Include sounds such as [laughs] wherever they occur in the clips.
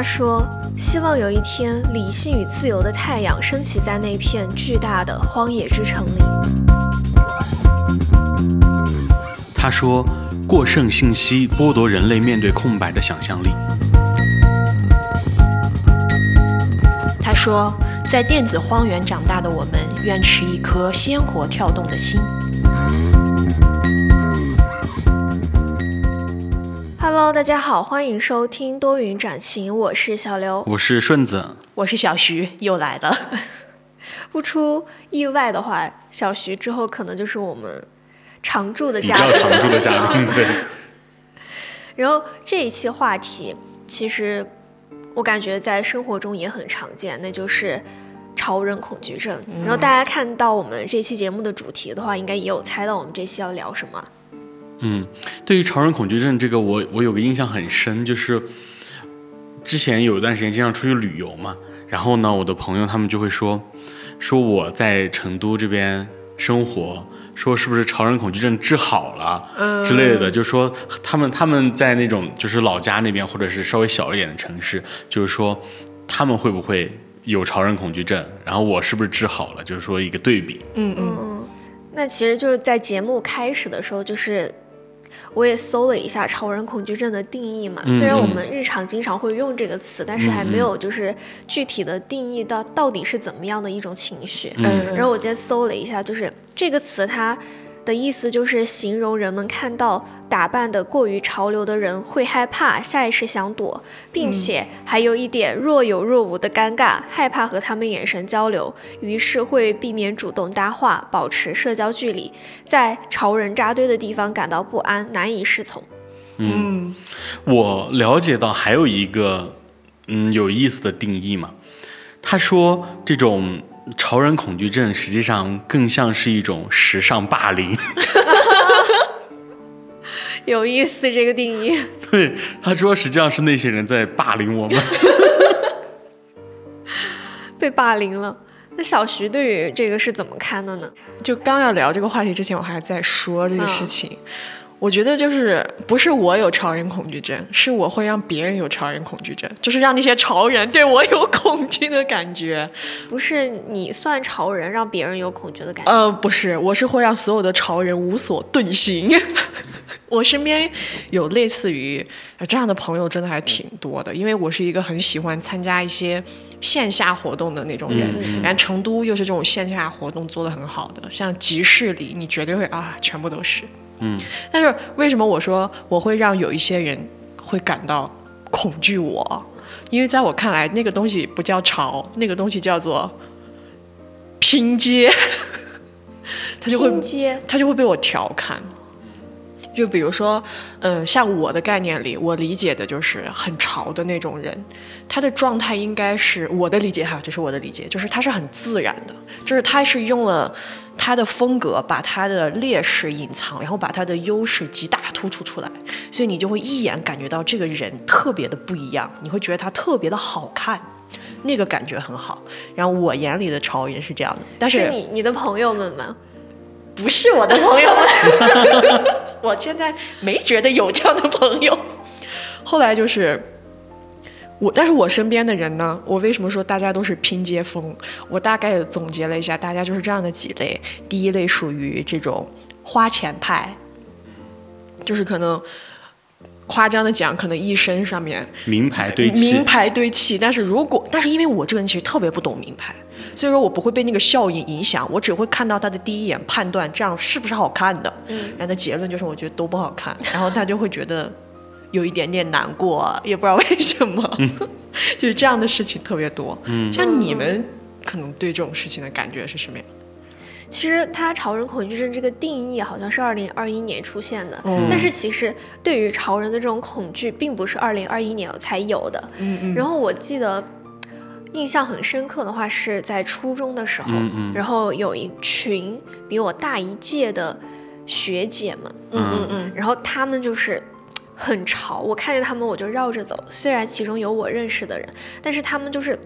他说：“希望有一天，理性与自由的太阳升起在那片巨大的荒野之城里。”他说：“过剩信息剥夺人类面对空白的想象力。”他说：“在电子荒原长大的我们，愿持一颗鲜活跳动的心。” Hello，大家好，欢迎收听多云转晴，我是小刘，我是顺子，我是小徐，又来了。[laughs] 不出意外的话，小徐之后可能就是我们常驻的嘉宾，比较常驻的嘉宾，对。[laughs] 然后这一期话题，其实我感觉在生活中也很常见，那就是超人恐惧症。然后大家看到我们这期节目的主题的话，应该也有猜到我们这期要聊什么。嗯，对于潮人恐惧症这个，我我有个印象很深，就是之前有一段时间经常出去旅游嘛，然后呢，我的朋友他们就会说，说我在成都这边生活，说是不是潮人恐惧症治好了之类的，就说他们他们在那种就是老家那边或者是稍微小一点的城市，就是说他们会不会有潮人恐惧症，然后我是不是治好了，就是说一个对比。嗯嗯嗯，那其实就是在节目开始的时候就是。我也搜了一下超人恐惧症的定义嘛，虽然我们日常经常会用这个词，但是还没有就是具体的定义到到底是怎么样的一种情绪。嗯，然后我今天搜了一下，就是这个词它。的意思就是形容人们看到打扮的过于潮流的人会害怕，下意识想躲，并且还有一点若有若无的尴尬，害怕和他们眼神交流，于是会避免主动搭话，保持社交距离，在潮人扎堆的地方感到不安，难以适从。嗯，我了解到还有一个嗯有意思的定义嘛，他说这种。潮人恐惧症实际上更像是一种时尚霸凌，[laughs] 有意思这个定义。[laughs] 对，他说实际上是那些人在霸凌我们，[laughs] 被霸凌了。那小徐对于这个是怎么看的呢？就刚要聊这个话题之前，我还在说这个事情。我觉得就是不是我有潮人恐惧症，是我会让别人有潮人恐惧症，就是让那些潮人对我有恐惧的感觉。不是你算潮人，让别人有恐惧的感觉。呃，不是，我是会让所有的潮人无所遁形。[laughs] 我身边有类似于这样的朋友，真的还挺多的。因为我是一个很喜欢参加一些线下活动的那种人，然后成都又是这种线下活动做得很好的，像集市里，你绝对会啊，全部都是。嗯，但是为什么我说我会让有一些人会感到恐惧我？因为在我看来，那个东西不叫潮，那个东西叫做拼接，[laughs] 他就会他就会被我调侃。就比如说，嗯，像我的概念里，我理解的就是很潮的那种人，他的状态应该是我的理解哈，这是我的理解，就是他是很自然的，就是他是用了。他的风格把他的劣势隐藏，然后把他的优势极大突出出来，所以你就会一眼感觉到这个人特别的不一样，你会觉得他特别的好看，那个感觉很好。然后我眼里的潮人是这样的，但是你你的朋友们吗？不是我的朋友们，[laughs] 我现在没觉得有这样的朋友。后来就是。我，但是我身边的人呢？我为什么说大家都是拼接风？我大概总结了一下，大家就是这样的几类。第一类属于这种花钱派，就是可能夸张的讲，可能一身上面名牌堆砌，名牌堆砌。但是如果，但是因为我这个人其实特别不懂名牌，所以说我不会被那个效应影响，我只会看到他的第一眼判断这样是不是好看的。嗯，然后的结论就是我觉得都不好看，然后他就会觉得。有一点点难过，也不知道为什么，[laughs] 就是这样的事情特别多。嗯，像你们可能对这种事情的感觉是什么样？其实他潮人恐惧症这个定义好像是二零二一年出现的，嗯但是其实对于潮人的这种恐惧，并不是二零二一年才有的。嗯嗯。然后我记得印象很深刻的话，是在初中的时候，嗯然后有一群比我大一届的学姐们，嗯嗯嗯，然后他们就是。很潮，我看见他们我就绕着走。虽然其中有我认识的人，但是他们就是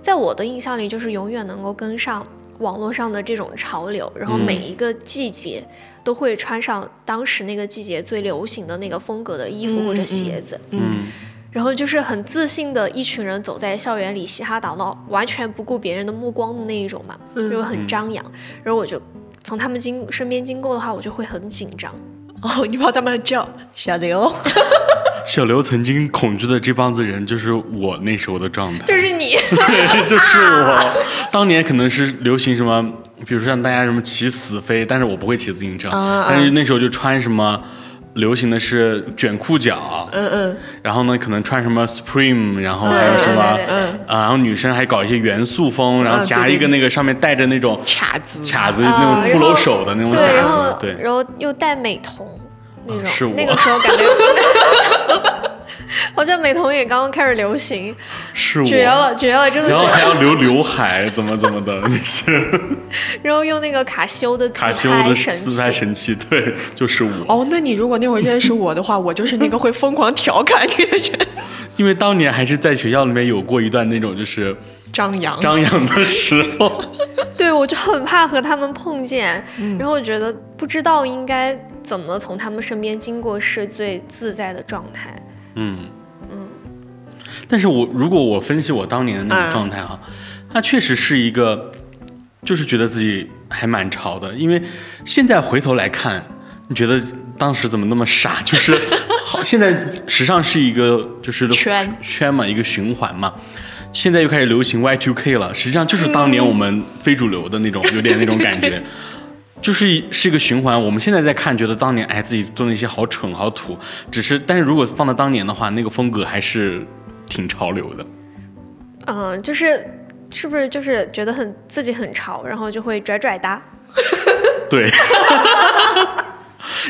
在我的印象里，就是永远能够跟上网络上的这种潮流，然后每一个季节都会穿上当时那个季节最流行的那个风格的衣服或者鞋子。嗯，然后就是很自信的一群人走在校园里嘻哈打闹，完全不顾别人的目光的那一种嘛，就很张扬。然后我就从他们经身边经过的话，我就会很紧张。哦，你把他们叫小刘，[laughs] 小刘曾经恐惧的这帮子人，就是我那时候的状态。就是你，[laughs] 对，就是我。当年可能是流行什么，比如说像大家什么骑死飞，但是我不会骑自行车，但是那时候就穿什么。流行的是卷裤脚，嗯嗯，然后呢，可能穿什么 Supreme，然后还有什么，嗯。啊，然后女生还搞一些元素风，然后夹一个那个上面带着那种卡子，卡子那种骷髅手的那种夹子，后对，然后又戴美瞳那种，是我。那个时候感觉，[laughs] [laughs] 好像美瞳也刚刚开始流行，是我，绝了绝了，真的然后。还要留刘海，怎么怎么的，那些 [laughs] 然后用那个卡西欧的卡西欧的自拍，神器，对，就是我。哦，那你如果那会儿认识我的话，我就是那个会疯狂调侃你的人，[laughs] 因为当年还是在学校里面有过一段那种就是张扬，张扬的时候，对我就很怕和他们碰见，嗯。然后我觉得不知道应该怎么从他们身边经过是最自在的状态。嗯嗯但是我如果我分析我当年的那种状态哈，它确实是一个，就是觉得自己还蛮潮的，因为现在回头来看，你觉得当时怎么那么傻？就是好，现在时尚是一个就是 [laughs] 圈圈嘛，一个循环嘛。现在又开始流行 Y2K 了，实际上就是当年我们非主流的那种，有点那种感觉。[laughs] 就是是一个循环。我们现在在看，觉得当年哎自己做那些好蠢好土，只是但是如果放到当年的话，那个风格还是挺潮流的。嗯，就是是不是就是觉得很自己很潮，然后就会拽拽哒。对。[laughs]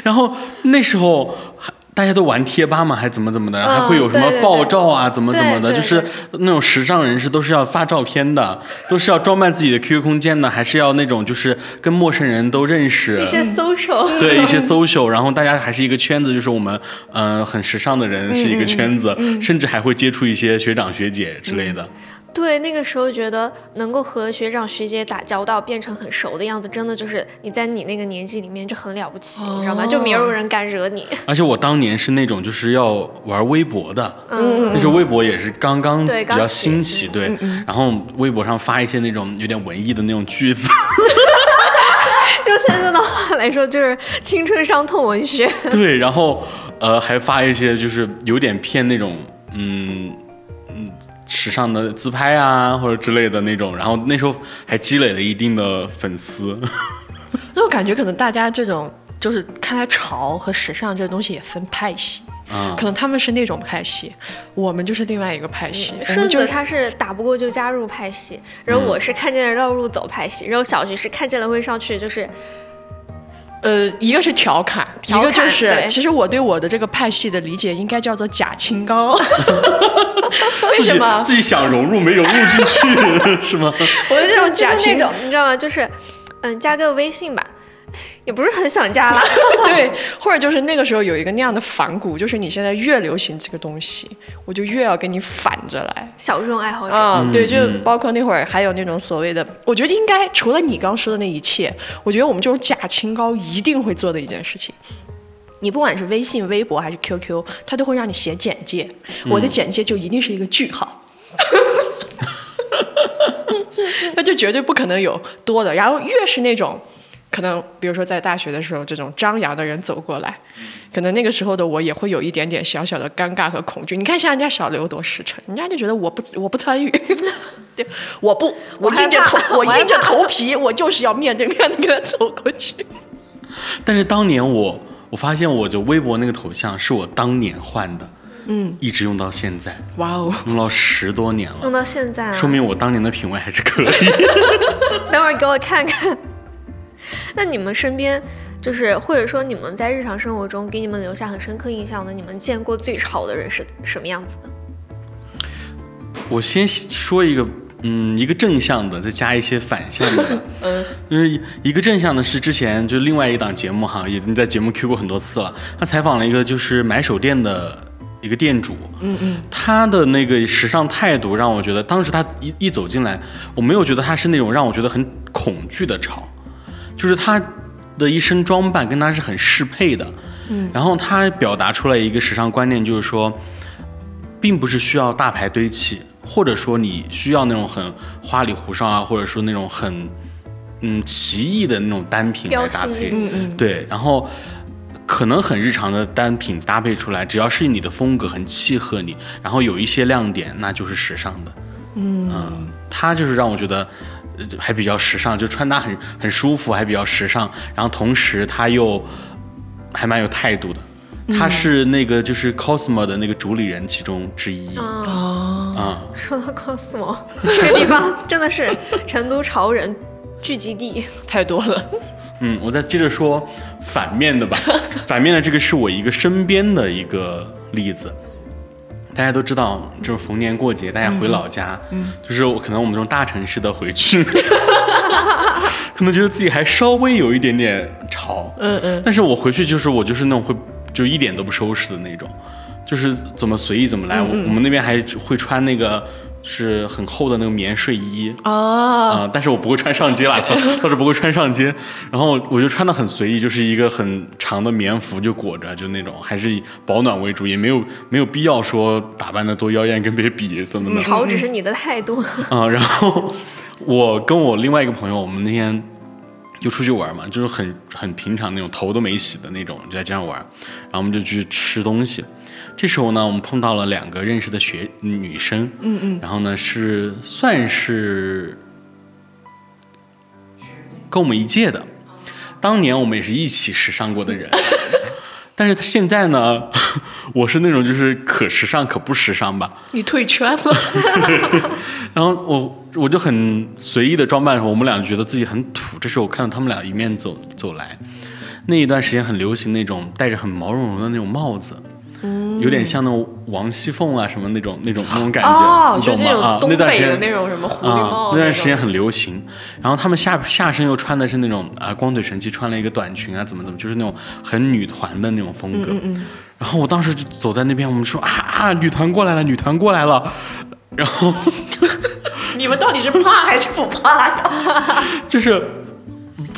然后那时候还大家都玩贴吧嘛，还怎么怎么的，嗯还会有什么爆照啊，怎么怎么的，就是那种时尚人士都是要发照片的，都是要装扮自己的 QQ 空间的，还是要那种就是跟陌生人都认识。一。些 social，、[laughs] 对一些 social，然后大家还是一个圈子，就是我们嗯、呃很时尚的人是一个圈子，甚至还会接触一些学长学姐之类的。对，那个时候觉得能够和学长学姐打交道，变成很熟的样子，真的就是你在你那个年纪里面就很了不起，你知道吗？就没有人敢惹你。[laughs] 而且我当年是那种就是要玩微博的，嗯那时候微博也是刚刚比较对刚起兴起，对，然后微博上发一些那种有点文艺的那种句子，[laughs] 用现在的话来说，就是青春伤痛文学。[laughs] 对，然后呃还发一些就是有点偏那种嗯嗯时尚的自拍啊或者之类的那种，然后那时候还积累了一定的粉丝，[laughs] 那我感觉可能大家这种就是看来潮和时尚这个东西也分派系，啊、可能他们是那种派系，我们就是另外一个派系。我顺子他是打不过就加入派系，然后我是看见了绕路走派系，然后小徐是看见了会上去，就是呃，一个是调侃，调一个就是其实我对我的这个派系的理解应该叫做假清高。[laughs] 为什么？自己想融入没融入进去 [laughs] 是吗？我的这种就是那假清种你知道吗？就是嗯，加个微信吧，也不是很想家了。[laughs] 对，或者就是那个时候有一个那样的反骨，就是你现在越流行这个东西，我就越要跟你反着来。小众爱好者，啊、对，就嗯包括那会儿还有那种所谓的，我觉得应该除了你刚说的那一切，我觉得我们这种假清高一定会做的一件事情。你不管是微信、微博还是 QQ，它都会让你写简介，我的简介就一定是一个句号。[laughs] 那就绝对不可能有多的。然后越是那种，可能比如说在大学的时候，这种张扬的人走过来，可能那个时候的我也会有一点点小小的尴尬和恐惧。你看像人家小刘多实诚，人家就觉得我不我不参与，[laughs] 对，我不，我硬着头，我硬着头皮，我就是要面对面的跟他走过去。但是当年我我发现我的微博那个头像是我当年换的，嗯，一直用到现在，哇哦，用了十多年了，用到现在啊，说明我当年的品味还是可以。[laughs] 等会儿给我看看。[laughs] 那你们身边，就是或者说你们在日常生活中给你们留下很深刻印象的，你们见过最潮的人是什么样子的？我先说一个，嗯，一个正向的，再加一些反向的。[laughs] 嗯，因为一个正向的是之前就另外一档节目哈，已经在节目 Q 过很多次了。他采访了一个就是买手店的一个店主，嗯嗯，他的那个时尚态度让我觉得，当时他一一走进来，我没有觉得他是那种让我觉得很恐惧的潮，就是他的一身装扮跟他是很适配的。嗯，然后他表达出来一个时尚观念，就是说，并不是需要大牌堆砌，或者说你需要那种很花里胡哨啊，或者说那种很嗯奇异的那种单品来搭配。嗯。嗯对，然后可能很日常的单品搭配出来，只要是你的风格很契合你，然后有一些亮点，那就是时尚的。嗯它就是让我觉得。呃还比较时尚，就穿搭很很舒服，还比较时尚，然后同时他又还蛮有态度的。他是那个就是 Cosmo 的那个主理人其中之一啊、哦，说到 cosmo [laughs] 这个地方，真的是成都潮人聚集地。太多了。嗯，我再接着说反面的吧。[laughs] 反面的这个是我一个身边的一个例子。大家都知道，就是逢年过节，大家回老家，就是我可能我们这种大城市的回去，[laughs] 可能觉得自己还稍微有一点点潮，嗯嗯，但是我回去就是我就是那种会就一点都不收拾的那种，就是怎么随意怎么来。我我们那边还会穿那个是很厚的那个棉睡衣，哦，啊、但是我不会穿上街啦，[laughs] 倒是不会穿上街。然后我就穿的很随意，就是一个很长的棉服就裹着，就那种还是以保暖为主，也没有没有必要说打扮的多妖艳跟别人比怎么的。潮只是你的态度。嗯，[laughs] 然后我跟我另外一个朋友，我们那天就出去玩嘛，就是很很平常那种头都没洗的那种，就在街上玩。然后我们就去吃东西。这时候呢，我们碰到了两个认识的学女生，嗯嗯，然后呢是算是跟我们一届的，当年我们也是一起时尚过的人。[laughs] 但是现在呢，[laughs] 我是那种就是可时尚可不时尚吧，你退圈了。[laughs] 然后我我就很随意的装扮的时候，我们俩就觉得自己很土。这时候我看到他们俩迎面走走来，那一段时间很流行那种戴着很毛茸茸的那种帽子，有点像那种王熙凤啊什么那种那种那种感觉，你懂吗？啊，那段时间北的那种什么狐狸啊帽，，那段时间很流行。然后他们下下身又穿的是那种啊光腿神器，穿了一个短裙啊，怎么怎么，就是那种很女团的那种风格。然后我当时就走在那边，我们说啊啊，女团过来了，女团过来了。然后 [laughs] 你们到底是怕还是不怕呀？[laughs] 就是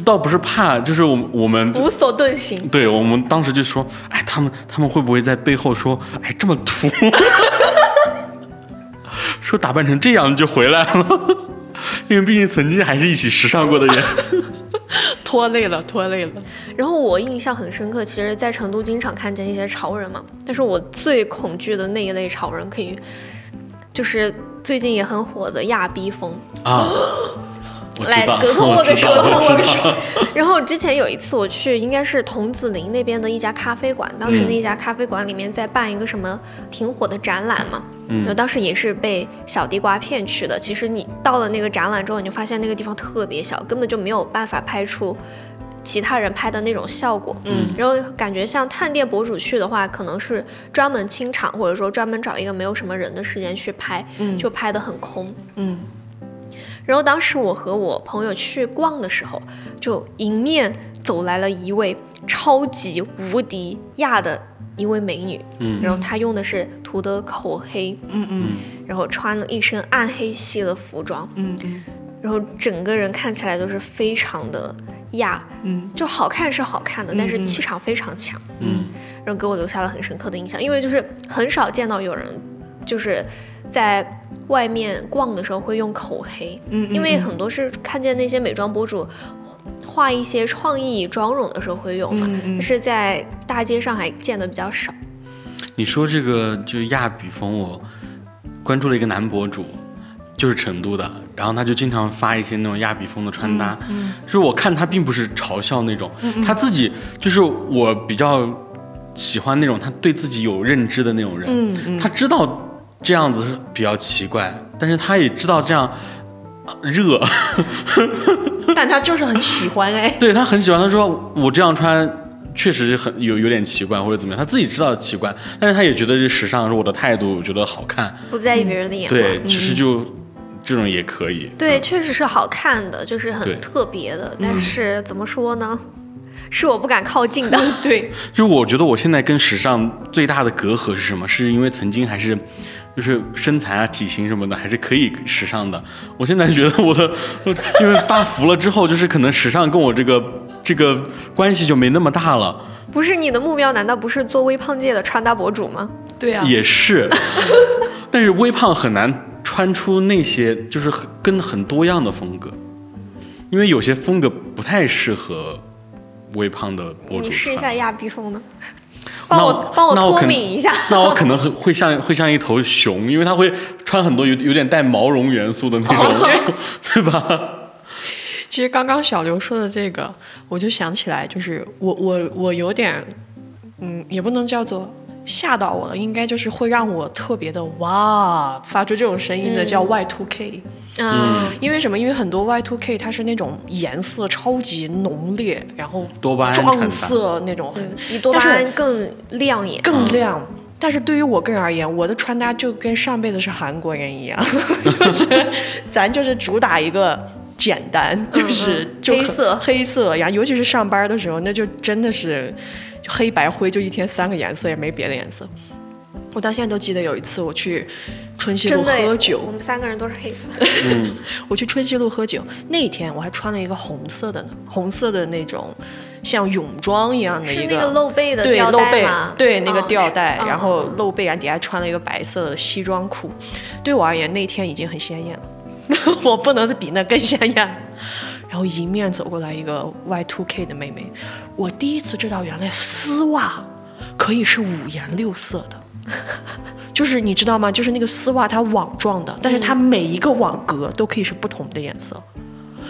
倒不是怕，就是我我们无所遁形。对我们当时就说，哎，他们他们会不会在背后说，哎，这么土，[laughs] 说打扮成这样就回来了？因为毕竟曾经还是一起时尚过的人。拖累了，拖累了。然后我印象很深刻，其实在成都经常看见一些潮人嘛，但是我最恐惧的那一类潮人，可以就是最近也很火的亚逼风。啊，[gasps] 来隔空握个手，握个手。。[laughs] 然后之前有一次我去，应该是桐梓林那边的一家咖啡馆，当时嗯那家咖啡馆里面在办一个什么挺火的展览嘛，嗯然后当时也是被小地瓜骗去的。其实你到了那个展览之后，你就发现那个地方特别小，根本就没有办法拍出。其他人拍的那种效果，嗯，然后感觉像探店博主去的话，可能是专门清场，或者说专门找一个没有什么人的时间去拍，嗯就拍的很空，嗯，然后当时我和我朋友去逛的时候，就迎面走来了一位超级无敌亚的一位美女，嗯。然后她用的是涂的口黑，嗯嗯。然后穿了一身暗黑系的服装，嗯嗯。然后整个人看起来都是非常的亚，嗯。就好看是好看的，但是气场非常强，嗯。然后给我留下了很深刻的印象，因为就是很少见到有人就是在外面逛的时候会用口黑，嗯，因为很多是看见那些美妆博主画一些创意妆容的时候会用嘛，嗯嗯。但是在大街上还见的比较少。你说这个就是亚比风，我关注了一个男博主，就是成都的，然后他就经常发一些那种亚比风的穿搭，就是我看他并不是嘲笑那种，他自己就是我比较喜欢那种他对自己有认知的那种人，嗯嗯。他知道这样子比较奇怪，但是他也知道这样。呃热，[laughs] 但他就是很喜欢哎。对他很喜欢。他说我这样穿确实很有有点奇怪或者怎么样，他自己知道奇怪，但是他也觉得这时尚是我的态度，我觉得好看。不在意别人的眼光。对，其实就这种也可以。对，嗯确实是好看的，就是很特别的。但是怎么说呢？是我不敢靠近的。[laughs] 对，就是我觉得我现在跟时尚最大的隔阂是什么？是因为曾经还是。就是身材啊、体型什么的，还是可以时尚的。我现在觉得我的，我因为发福了之后，就是可能时尚跟我这个这个关系就没那么大了。不是你的目标难道不是做微胖界的穿搭博主吗？对啊，也是，[laughs] 但是微胖很难穿出那些就是跟很多样的风格，因为有些风格不太适合微胖的博主你试一下亚逼风呢？那帮我帮我脱敏一下。那我可能很会像会像一头熊，因为它会穿很多有有点带毛绒元素的那种，哦 [laughs] 对吧？其实刚刚小刘说的这个，我就想起来，就是我我我有点，嗯，也不能叫做吓到我了，应该就是会让我特别的哇，发出这种声音的叫 Y two K。嗯，因为什么？因为很多 Y two K 它是那种颜色超级浓烈，然后多巴胺撞色那种比多巴胺更亮眼。更亮。但是对于我个人而言，我的穿搭就跟上辈子是韩国人一样，[laughs] 就是咱就是主打一个简单，就是嗯就很黑色黑色，然后尤其是上班的时候，那就真的是黑白灰，就一天三个颜色，也没别的颜色。我到现在都记得有一次我去春熙路喝酒我，们三个人都是黑色。[laughs] 我去春熙路喝酒那一天，我还穿了一个红色的呢，红色的那种像泳装一样的一是那个露背的对吊露背带吗？对那个嗯吊带，是然后嗯露背，然后底下穿了一个白色的西装裤。对我而言，那天已经很鲜艳了，[laughs] 我不能比那更鲜艳。然后迎面走过来一个 Y two K 的妹妹，我第一次知道原来丝袜可以是五颜六色的。[laughs] 就是你知道吗？就是那个丝袜它网状的，但是它每一个网格都可以是不同的颜色。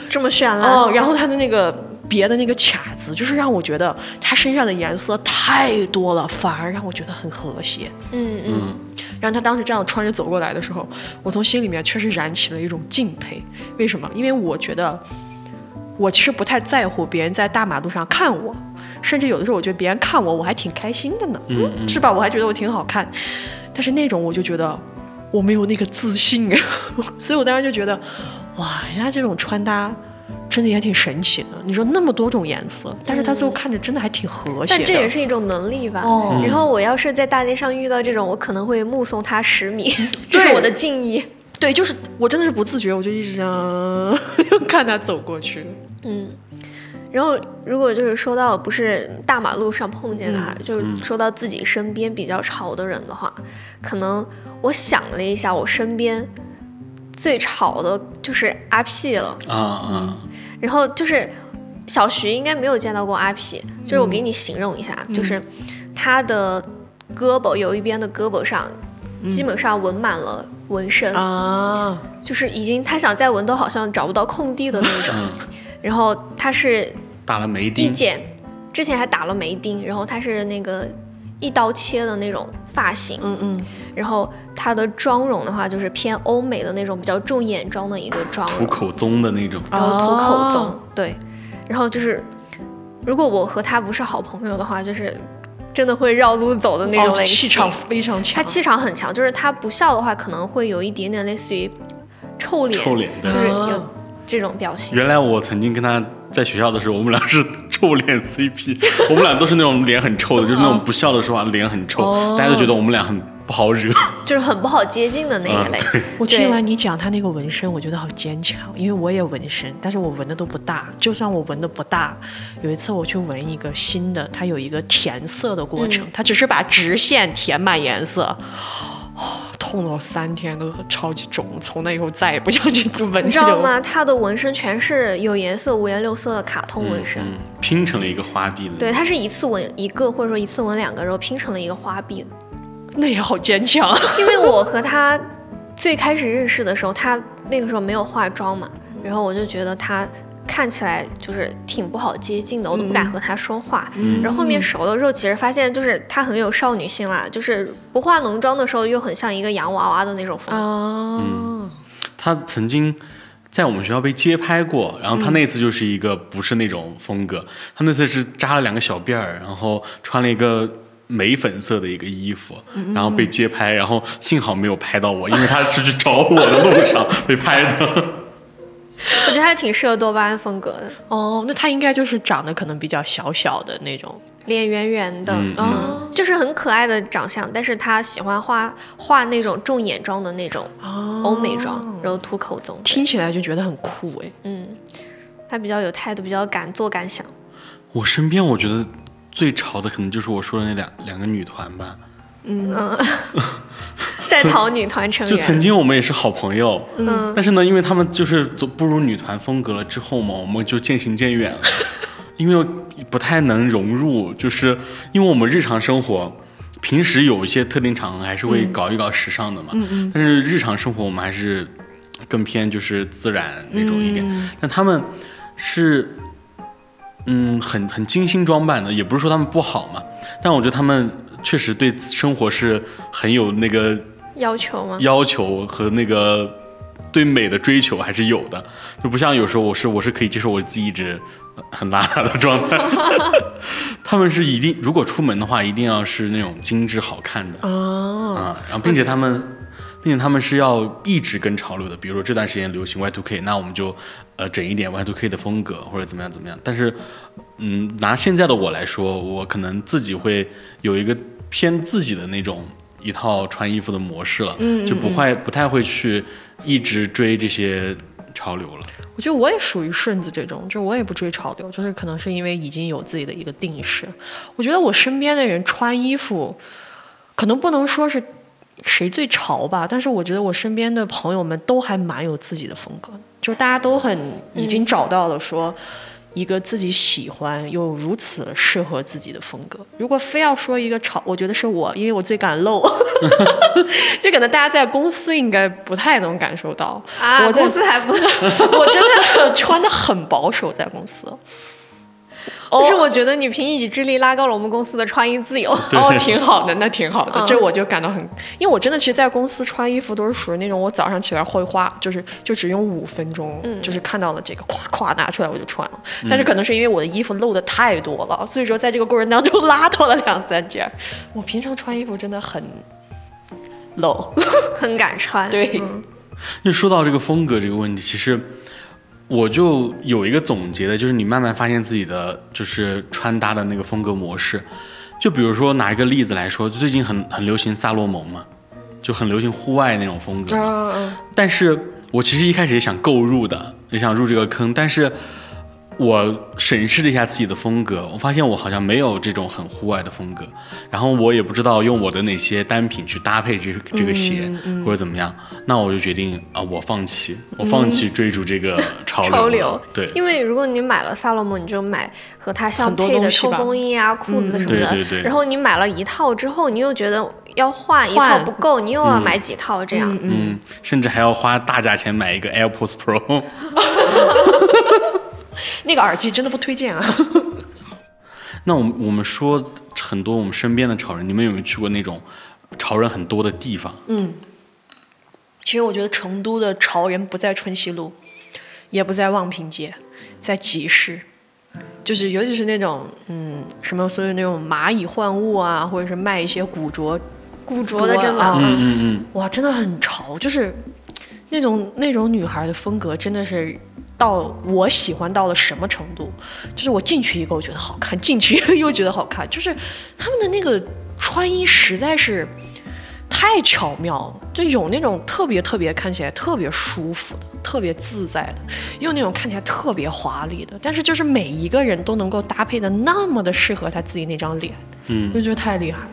这么绚烂。哦，然后它的那个别的那个卡子，就是让我觉得它身上的颜色太多了，反而让我觉得很和谐。嗯嗯，然后他当时这样穿着走过来的时候，我从心里面确实燃起了一种敬佩。为什么？因为我觉得我其实不太在乎别人在大马路上看我，甚至有的时候我觉得别人看我，我还挺开心的呢，嗯是吧？我还觉得我挺好看。但是那种我就觉得我没有那个自信，[laughs] 所以我当时就觉得，哇，人家这种穿搭。真的也挺神奇的，你说那么多种颜色，但是它最后看着真的还挺和谐的。但这也是一种能力吧。哦然后我要是在大街上遇到这种，我可能会目送他十米，这是我的敬意。对，就是我真的是不自觉，我就一直这样 [laughs] 看他走过去。嗯，然后如果就是说到不是大马路上碰见他，就是说到自己身边比较潮的人的话，可能我想了一下，我身边最潮的就是阿 P 了。啊啊，然后就是小徐应该没有见到过阿 P，就是我给你形容一下，就是他的胳膊有一边的胳膊上基本上纹满了纹身，啊，就是已经他想再纹都好像找不到空地的那种。然后他是打了眉一钉，剪，之前还打了眉钉，然后他是那个一刀切的那种发型，嗯嗯，然后他的妆容的话就是偏欧美的那种比较重眼妆的一个妆，涂口棕的那种。然后涂口棕，哦对，然后就是如果我和他不是好朋友的话，就是真的会绕路走的那种哦类型。气场非常强。他气场很强，就是他不笑的话，可能会有一点点类似于臭脸，臭脸就是啊有这种表情。原来我曾经跟他在学校的时候，我们俩是臭脸 CP，[laughs] 我们俩都是那种脸很臭的，就是那种不笑的时候啊脸很臭，哦大家都觉得我们俩很不好惹。[laughs] 就是很不好接近的那一类。[laughs] 我对听完你讲他那个纹身，我觉得好坚强，因为我也纹身，但是我纹的都不大。就算我纹的不大，有一次我去纹一个新的，它有一个填色的过程，它只是把直线填满颜色。哦痛了我三天，都超级肿。从那以后再也不想去纹。你知道吗？他的纹身全是有颜色、五颜六色的卡通纹身。嗯，拼成了一个花臂的。对，，他是一次纹一个，或者说一次纹两个，然后拼成了一个花臂。[laughs] 那也好坚强。因为我和他最开始认识的时候，他那个时候没有化妆嘛，然后我就觉得他看起来就是挺不好接近的，我都不敢和他说话。然后后面熟了之后，其实发现就是他很有少女心啦，就是不化浓妆的时候又很像一个洋娃娃的那种风格。啊，他曾经在我们学校被街拍过，然后他那次就是一个不是那种风格，他那次是扎了两个小辫儿，然后穿了一个。玫粉色的一个衣服，然后被街拍，然后幸好没有拍到我，因为他是去找我的路上被拍的。我觉得还挺适合多巴胺风格的，哦，那他应该就是长得可能比较小小的那种。脸圆圆的，嗯嗯，就是很可爱的长相，但是他喜欢画画那种重眼妆的那种欧美妆，然后涂口棕。听起来就觉得很酷哎。嗯，他比较有态度，比较敢做敢想。我身边我觉得最潮的可能就是我说的那两两个女团吧。[laughs] 在逃女团成员就曾。经我们也是好朋友，嗯，但是呢，因为他们就是走步入女团风格了之后嘛，我们就渐行渐远了，[laughs] 因为不太能融入，就是因为我们日常生活。平时有一些特定场合还是会搞一搞时尚的嘛，但是日常生活我们还是更偏就是自然那种一点。但他们是，嗯，很很精心装扮的，也不是说他们不好嘛，但我觉得他们确实对生活是很有那个要求吗？要求和那个对美的追求还是有的，就不像有时候我是我是可以接受我自己一直很邋遢的状态，[laughs] 他们是一定如果出门的话一定要是那种精致好看的哦，啊，然后并且他们。并且他们是要一直跟潮流的，比如说这段时间流行 Y2K，那我们就呃整一点 Y2K 的风格或者怎么样怎么样。但是，嗯，拿现在的我来说，我可能自己会有一个偏自己的那种一套穿衣服的模式了，嗯就不会不太会去一直追这些潮流了。我觉得我也属于顺子这种，就我也不追潮流，就是可能是因为已经有自己的一个定势。我觉得我身边的人穿衣服，可能不能说是谁最潮吧，但是我觉得我身边的朋友们都还蛮有自己的风格，就是大家都很已经找到了说。一个自己喜欢又如此适合自己的风格。如果非要说一个潮，我觉得是我，因为我最敢露，[laughs] 就可能大家在公司应该不太能感受到。啊，我公司还不，[laughs] 我真的穿的很保守，在公司。但是我觉得你凭一己之力拉高了我们公司的穿衣自由。哦，挺好的，那挺好的，嗯这我就感到很，因为我真的其实，在公司穿衣服都是属于那种我早上起来会花，就是就只用五分钟，嗯就是看到了这个，咵咵拿出来我就穿了。但是可能是因为我的衣服露的太多了，所以说在这个过程当中拉到了两三件。我平常穿衣服真的很 low，[laughs] 很敢穿。对嗯就说到这个风格这个问题，其实我就有一个总结的，就是你慢慢发现自己的就是穿搭的那个风格模式。就比如说拿一个例子来说，最近很很流行萨洛蒙嘛，就很流行户外那种风格。嗯嗯但是我其实一开始也想购入的，也想入这个坑，但是我审视了一下自己的风格，我发现我好像没有这种很户外的风格，然后我也不知道用我的哪些单品去搭配这个这个鞋、或者怎么样，那我就决定啊、我放弃，我放弃追逐这个 [laughs] 潮流了。潮流对。因为如果你买了萨洛蒙，你就买和它相很配的冲东西吧锋衣啊、裤子什么的。对对对然后你买了一套之后，你又觉得要换一套不够，你又要买几套这样。嗯，甚至还要花大价钱买一个 AirPods Pro。[laughs] [laughs] [laughs] 那个耳机真的不推荐啊。[laughs] 那我们我们说很多我们身边的潮人，你们有没有去过那种潮人很多的地方？嗯。其实我觉得成都的潮人不在春熙路，也不在望平街，在集市，就是尤其是那种嗯什么所有那种蚂蚁换物啊，或者是卖一些古着，古着的真的，啊。嗯嗯嗯，哇，真的很潮，就是那种那种女孩的风格，真的是到我喜欢到了什么程度？就是我进去一个我觉得好看，进去一 [laughs] 个又觉得好看，就是他们的那个穿衣实在是太巧妙了，就有那种特别特别看起来特别舒服的、特别自在的，也有那种看起来特别华丽的，但是就是每一个人都能够搭配的那么的适合他自己那张脸，嗯我就觉得太厉害了。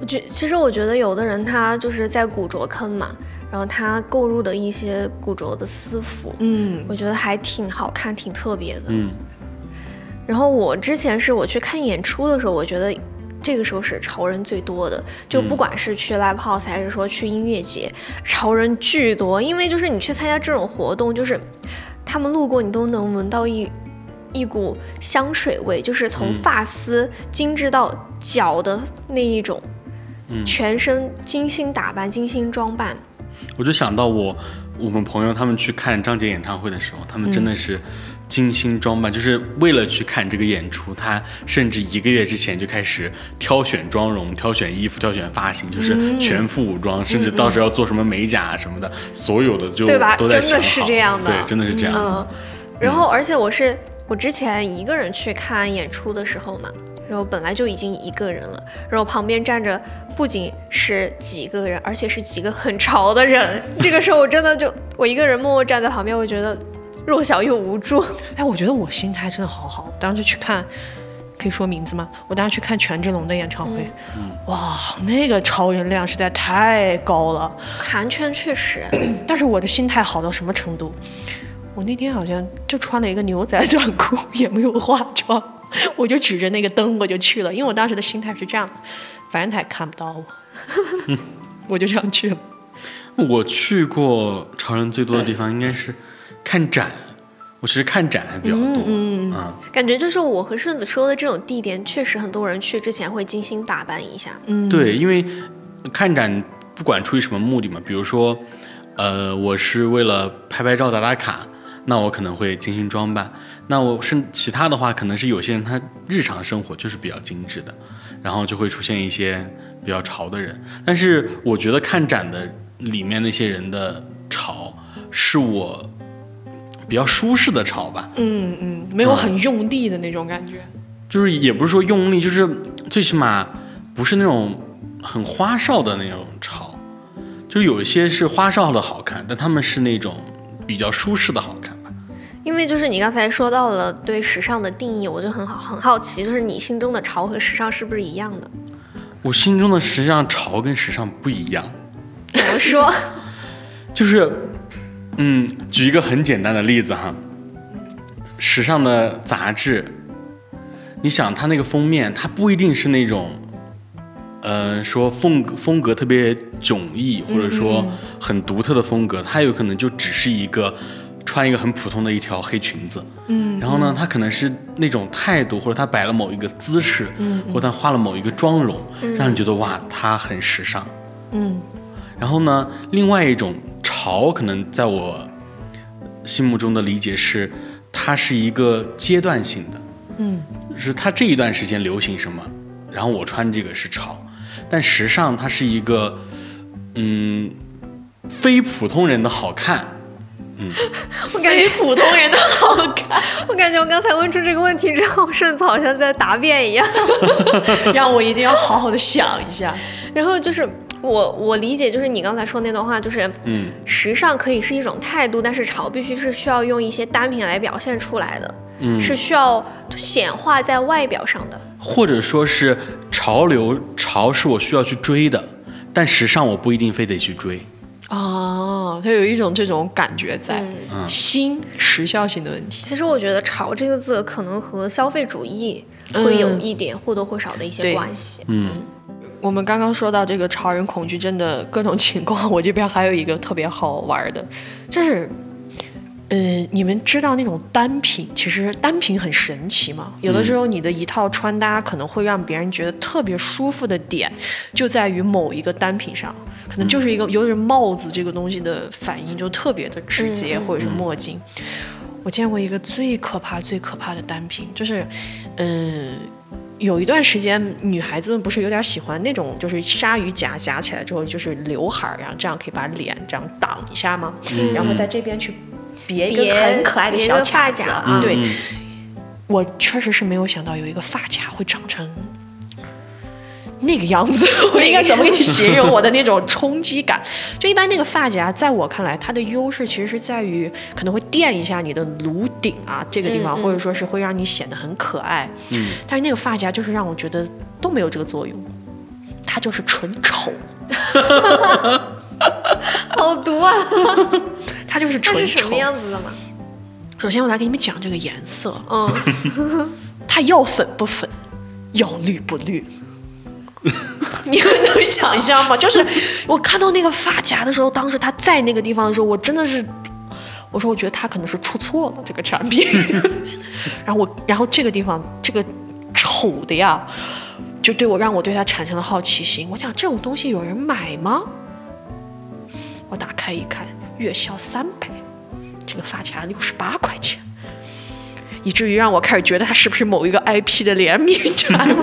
我觉其实我觉得有的人他就是在古着坑嘛，然后他购入的一些古着的私服，嗯我觉得还挺好看，挺特别的。嗯然后我之前是我去看演出的时候，我觉得这个时候是潮人最多的，就不管是去 live house 还是说去音乐节，潮人巨多。因为就是你去参加这种活动，就是他们路过你都能闻到一一股香水味，就是从发丝精致到脚的那一种，全身精心打扮、精心装扮。我就想到我我们朋友他们去看张杰演唱会的时候，他们真的是精心装扮，就是为了去看这个演出，他甚至一个月之前就开始挑选妆容、挑选衣服、挑选发型，就是全副武装，甚至到时候要做什么美甲啊什么的，所有的就对吧都在真的是这样的对，真的是这样子。嗯，然后而且我是我之前一个人去看演出的时候嘛，然后本来就已经一个人了，然后旁边站着不仅是几个人，而且是几个很潮的人。[laughs] 这个时候我真的就我一个人默默站在旁边，我觉得弱小又无助。哎，我觉得我心态真的好好。当时去看可以说名字吗？我当时去看权志龙的演唱会，哇，那个超人量实在太高了。韩圈确实，[clears throat] 但是我的心态好到什么程度？我那天好像就穿了一个牛仔短裤，[laughs] 也没有化妆，我就指着那个灯我就去了，因为我当时的心态是这样的，反正他也看不到我，[laughs] 我就这样去了。我去过潮人最多的地方应该是看展，我其实看展还比较多。嗯嗯感觉就是我和顺子说的这种地点，确实很多人去之前会精心打扮一下。嗯，对，因为看展不管出于什么目的嘛，比如说，呃，我是为了拍拍照打打卡，那我可能会精心装扮。那我是其他的话，可能是有些人他日常生活就是比较精致的，然后就会出现一些比较潮的人。但是我觉得看展的里面那些人的潮，是我比较舒适的潮吧。嗯嗯，没有很用力的那种感觉。就是也不是说用力，就是最起码不是那种很花哨的那种潮，就是有一些是花哨的好看，但他们是那种比较舒适的好看吧。因为就是你刚才说到了对时尚的定义，我就很好很好奇，就是你心中的潮和时尚是不是一样的？我心中的时尚潮跟时尚不一样，[laughs] 怎么说？[laughs] 就是，嗯，举一个很简单的例子哈，时尚的杂志，你想它那个封面，它不一定是那种，呃，说风格风格特别迥异，或者说很独特的风格，它有可能就只是一个穿一个很普通的一条黑裙子，嗯，然后呢，她可能是那种态度，或者她摆了某一个姿势，嗯，或者他画了某一个妆容，让你觉得哇，她很时尚，嗯。然后呢，另外一种潮，可能在我心目中的理解是，它是一个阶段性的，嗯，是它这一段时间流行什么，然后我穿这个是潮，但时尚它是一个，嗯，非普通人的好看，我感觉普通人的好看，我感觉我刚才问出这个问题之后，顺子好像在答辩一样。[laughs] 让我一定要好好的想一下。然后就是我我理解就是你刚才说那段话，就是嗯，时尚可以是一种态度，但是潮必须是需要用一些单品来表现出来的，嗯是需要显化在外表上的。或者说是潮流潮是我需要去追的，但时尚我不一定非得去追，哦，它有一种这种感觉在，嗯新时效性的问题。其实我觉得“潮”这个字可能和消费主义会有一点或多或少的一些关系。嗯我们刚刚说到这个潮人恐惧症的各种情况，我这边还有一个特别好玩的，就是，呃，你们知道那种单品，其实单品很神奇嘛。有的时候你的一套穿搭可能会让别人觉得特别舒服的点，就在于某一个单品上，可能就是一个，尤其是帽子这个东西的反应就特别的直接，或者是墨镜。我见过一个最可怕、最可怕的单品，就是，嗯、有一段时间，女孩子们不是有点喜欢那种，就是鲨鱼夹夹起来之后就是刘海儿，然后这样可以把脸这样挡一下吗？然后在这边去别一个很可爱的小卡夹啊。对，嗯。我确实是没有想到有一个发夹会长成那个样子，[laughs] 我应该怎么给你形容我的那种冲击感？就一般那个发夹，在我看来，它的优势其实是在于可能会垫一下你的颅顶啊这个地方，嗯嗯或者说是会让你显得很可爱。嗯，但是那个发夹就是让我觉得都没有这个作用，它就是纯丑，[laughs] 好毒啊！[laughs] 它就是它纯丑是什么。样子的嘛？首先我来给你们讲这个颜色，嗯，它要粉不粉，要绿不绿。[laughs] 你们能想象吗？就是我看到那个发夹的时候，当时他在那个地方的时候，我真的是，我说我觉得他可能是出错了这个产品。然后我，然后这个地方这个丑的呀，就对我让我对他产生了好奇心。我想这种东西有人买吗？我打开一看，月销三百，这个发夹六十八块钱。以至于让我开始觉得它是不是某一个 IP 的联名 [laughs] 产品。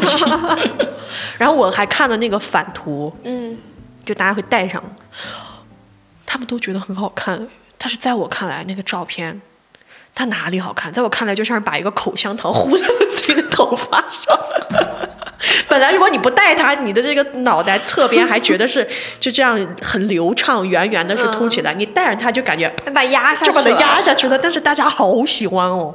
然后我还看了那个反图，嗯，就大家会戴上，他们都觉得很好看。但是在我看来，那个照片，它哪里好看？在我看来，就像是把一个口香糖糊在了自己的头发上。[laughs] 本来如果你不戴它，你的这个脑袋侧边还觉得是 [laughs] 就这样很流畅、圆圆的，是凸起来。你戴上它就感觉把压下去了，就把它压下去了。但是大家好喜欢哦。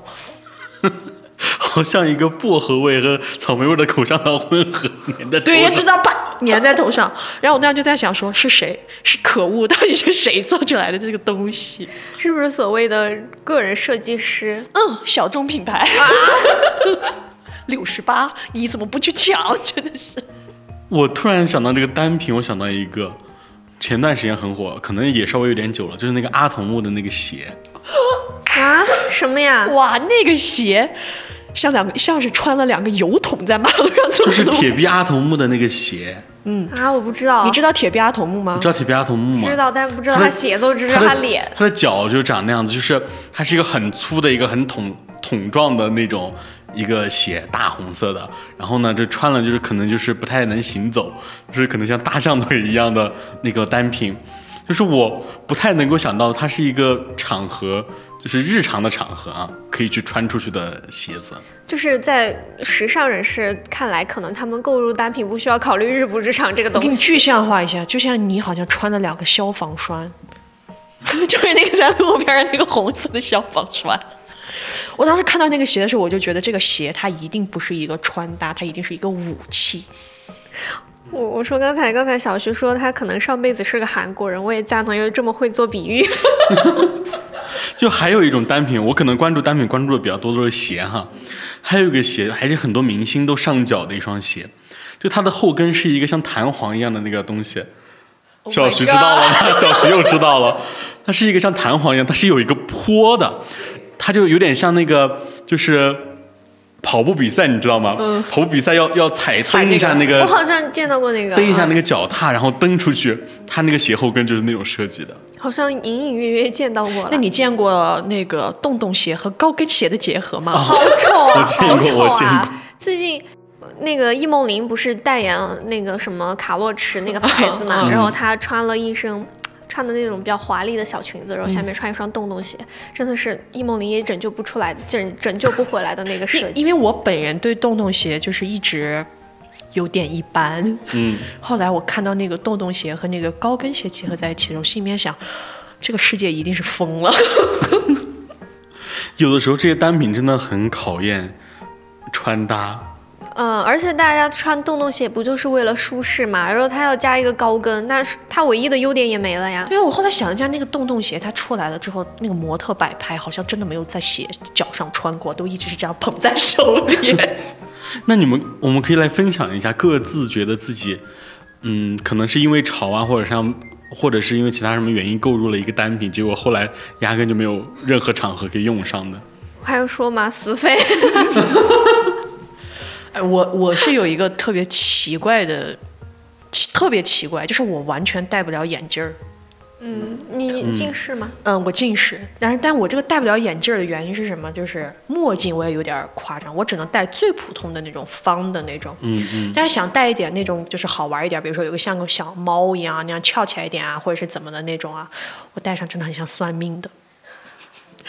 [laughs] 好像一个薄荷味和草莓味的口香糖混合粘在头对，要知上。道啪粘在头上。然后我那样就在想说，是谁？是可恶，到底是谁做出来的这个东西？是不是所谓的个人设计师？嗯，小众品牌。六十八，你怎么不去抢？真的是。我突然想到这个单品，我想到一个，前段时间很火，可能也稍微有点久了，就是那个阿童木的那个鞋，啊？什么呀？哇，那个鞋像两个像是穿了两个油桶在马路上走路。就是铁臂阿童木的那个鞋。嗯啊，我不知道。你知道铁臂阿童木吗你知？道铁臂阿童木吗？知道，但不知道他鞋子，我只知道他脸。他的脚就长那样子，就是它是一个很粗的一个很桶桶状的那种一个鞋，大红色的。然后呢，这穿了就是可能就是不太能行走，就是可能像大象腿一样的那个单品。就是我不太能够想到它是一个场合，就是日常的场合啊，可以去穿出去的鞋子。就是在时尚人士看来，可能他们购入单品不需要考虑日不日常这个东西给你具。象化一下，就像你好像穿了两个消防栓，[laughs] 就是那个在路边的那个红色的消防栓。我当时看到那个鞋的时候，我就觉得这个鞋它一定不是一个穿搭，它一定是一个武器。我我说刚才刚才小徐说他可能上辈子是个韩国人，我也赞同，因为这么会做比喻。[laughs] 就还有一种单品，我可能关注单品关注的比较多都是鞋哈，还有一个鞋，还是很多明星都上脚的一双鞋，就它的后跟是一个像弹簧一样的那个东西。Oh 小徐知道了吗？[laughs] 小徐又知道了，它是一个像弹簧一样，它是有一个坡的，它就有点像那个就是跑步比赛，你知道吗？嗯跑步比赛要要踩蹬一下那个我好像见到过那个，啊蹬一下那个脚踏，然后蹬出去，它那个鞋后跟就是那种设计的。好像隐隐约约见到过了。那你见过那个洞洞鞋和高跟鞋的结合吗？好丑啊！我见过好丑我见过啊！最近那个易梦玲不是代言那个什么卡洛驰那个牌子嘛，嗯然后她穿了一身。穿的那种比较华丽的小裙子，然后下面穿一双洞洞鞋，真的是易梦玲也拯救不出来、拯拯救不回来的那个设计。因因为我本人对洞洞鞋就是一直有点一般。嗯，[laughs] 后来我看到那个洞洞鞋和那个高跟鞋结合在一起的时候，心里面想，这个世界一定是疯了。[laughs] 有的时候这些单品真的很考验穿搭。嗯，而且大家穿洞洞鞋不就是为了舒适嘛？然后它要加一个高跟，那是它唯一的优点也没了呀。对啊，我后来想一下，那个洞洞鞋它出来了之后，那个模特摆拍好像真的没有在鞋脚上穿过，都一直是这样捧在手里。[laughs] 那你们，我们可以来分享一下各自觉得自己，嗯，可能是因为潮啊，或者像，或者是因为其他什么原因购入了一个单品，结果后来压根就没有任何场合可以用上的。还用说吗？死飞。[laughs] 哎，我我是有一个特别奇怪的，特别奇怪，就是我完全戴不了眼镜儿。嗯，你近视吗？嗯，我近视，但是但我这个戴不了眼镜儿的原因是什么？就是墨镜我也有点儿夸张，我只能戴最普通的那种方的那种。嗯嗯，但是想戴一点那种就是好玩一点，比如说有个像个小猫一样那样翘起来一点啊，或者是怎么的那种啊，我戴上真的很像算命的。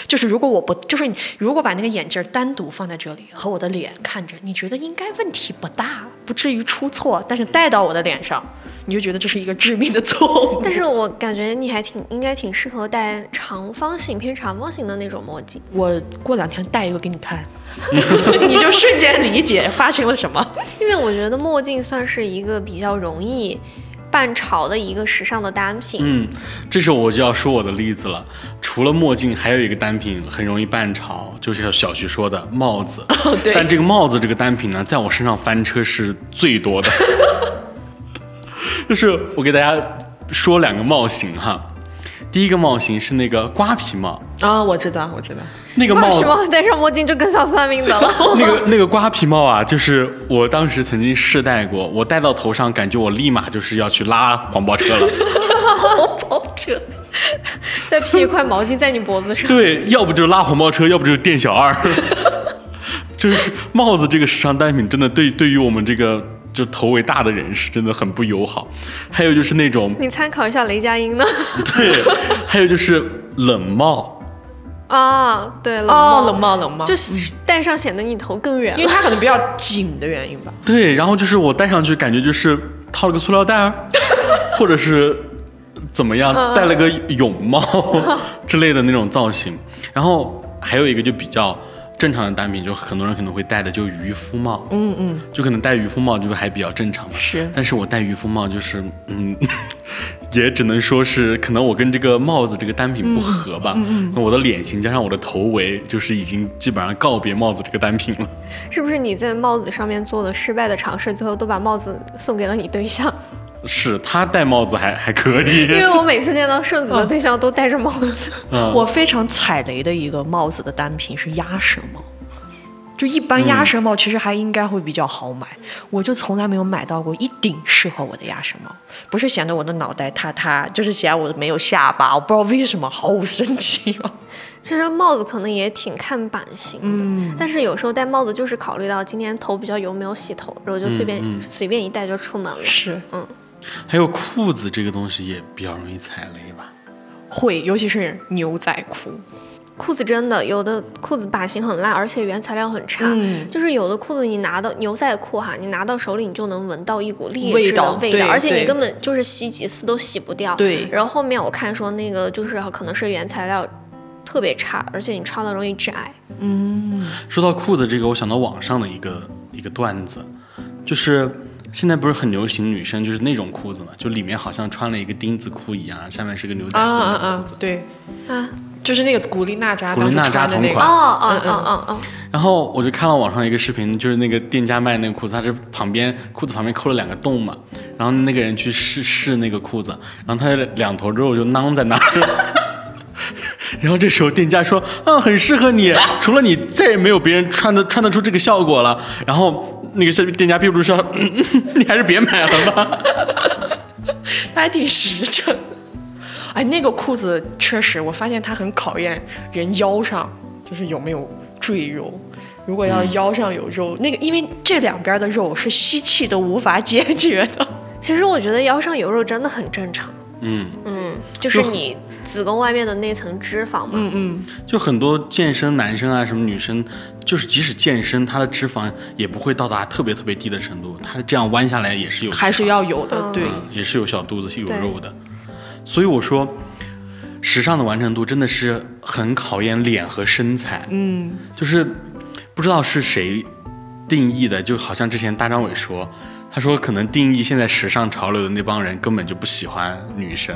就是如果我不，就是你如果把那个眼镜儿单独放在这里和我的脸看着，你觉得应该问题不大，不至于出错，但是戴到我的脸上，你就觉得这是一个致命的错误。但是我感觉你还挺应该挺适合戴长方形偏长方形的那种墨镜。[laughs] 我过两天戴一个给你看，[laughs] 你就瞬间理解发生了什么。因为我觉得墨镜算是一个比较容易办潮的一个时尚的单品。嗯，这时候我就要说我的例子了。除了墨镜，还有一个单品很容易半潮，就是像小徐说的帽子。[laughs] 对但这个帽子这个单品呢，在我身上翻车是最多的。[laughs] 就是我给大家说两个帽型哈，第一个帽型是那个瓜皮帽，啊、我知道，我知道。那个帽子，帽戴上墨镜就更像算命的了？[laughs] 那个那个瓜皮帽啊，就是我当时曾经试戴过，我戴到头上，感觉我立马就是要去拉黄包车了。黄包车。再披一块毛巾在你脖子上。对，要不就是拉黄包车，要不就是店小二。[laughs] 就是帽子这个时尚单品，真的对对于我们这个就头围大的人是真的很不友好。还有就是那种你参考一下雷佳音呢？[laughs] 对，还有就是冷帽，啊，对，冷哦，帽，冷帽，冷帽，就是戴上显得你头更圆因为它可能比较紧的原因吧。对，然后就是我戴上去感觉就是套了个塑料袋儿，[laughs] 或者是怎么样，戴了个泳帽 [laughs] 之类的那种造型。然后还有一个就比较正常的单品，就很多人可能会戴的就渔夫帽，嗯嗯，就可能戴渔夫帽就还比较正常嘛。是但是我戴渔夫帽就是，嗯，[laughs] 也只能说是可能我跟这个帽子这个单品不合吧。嗯嗯。我的脸型加上我的头围，就是已经基本上告别帽子这个单品了。是不是你在帽子上面做了失败的尝试，最后都把帽子送给了你对象？是他戴帽子还还可以，因为我每次见到顺子的对象都戴着帽子。嗯。我非常踩雷的一个帽子的单品是鸭舌帽，就一般鸭舌帽其实还应该会比较好买，我就从来没有买到过一顶适合我的鸭舌帽，不是显得我的脑袋塌塌，就是显我没有下巴，我不知道为什么，好生气。啊！[laughs] 其实帽子可能也挺看版型的，嗯。但是有时候戴帽子就是考虑到今天头比较油没有洗头，然后就随便、随便一戴就出门了。是还有裤子这个东西也比较容易踩雷吧。会，尤其是牛仔裤，裤子真的有的裤子版型很烂，而且原材料很差。嗯就是有的裤子你拿到牛仔裤哈，你拿到手里你就能闻到一股劣质的味道对而且你根本就是洗几次都洗不掉。对然后后面我看说那个就是可能是原材料特别差，而且你穿了容易致癌。说到裤子这个，我想到网上的一个一个段子，就是现在不是很流行女生就是那种裤子嘛，就里面好像穿了一个丁字裤一样，下面是个牛仔啊裤啊啊的裤子。，对，啊就是那个古力娜扎古力娜扎穿的那个同款哦啊哦哦哦哦，然后我就看了网上一个视频，就是那个店家卖那个裤子，他是旁边裤子旁边扣了两个洞嘛，然后那个人去试试那个裤子，然后他的两头肉就囊在那儿。[laughs] 然后这时候店家说：“啊，很适合你，除了你，再也没有别人穿的穿得出这个效果了。”然后那个店家憋不住说：“嗯 [laughs] 嗯你还是别买了吧。[laughs] 他还挺实诚。哎，那个裤子确实，我发现它很考验人腰上就是有没有赘肉。如果要腰上有肉，那个因为这两边的肉是吸气都无法解决的。其实我觉得腰上有肉真的很正常。”嗯，嗯，就是你子宫外面的那层脂肪嘛。嗯嗯，就很多健身男生啊，什么女生，就是即使健身，他的脂肪也不会到达特别特别低的程度，他这样弯下来也是有，还是要有的，嗯对。也是有小肚子，是有肉的。所以我说，时尚的完成度真的是很考验脸和身材。嗯，就是不知道是谁定义的，就好像之前大张伟说，他说可能定义现在时尚潮流的那帮人根本就不喜欢女生。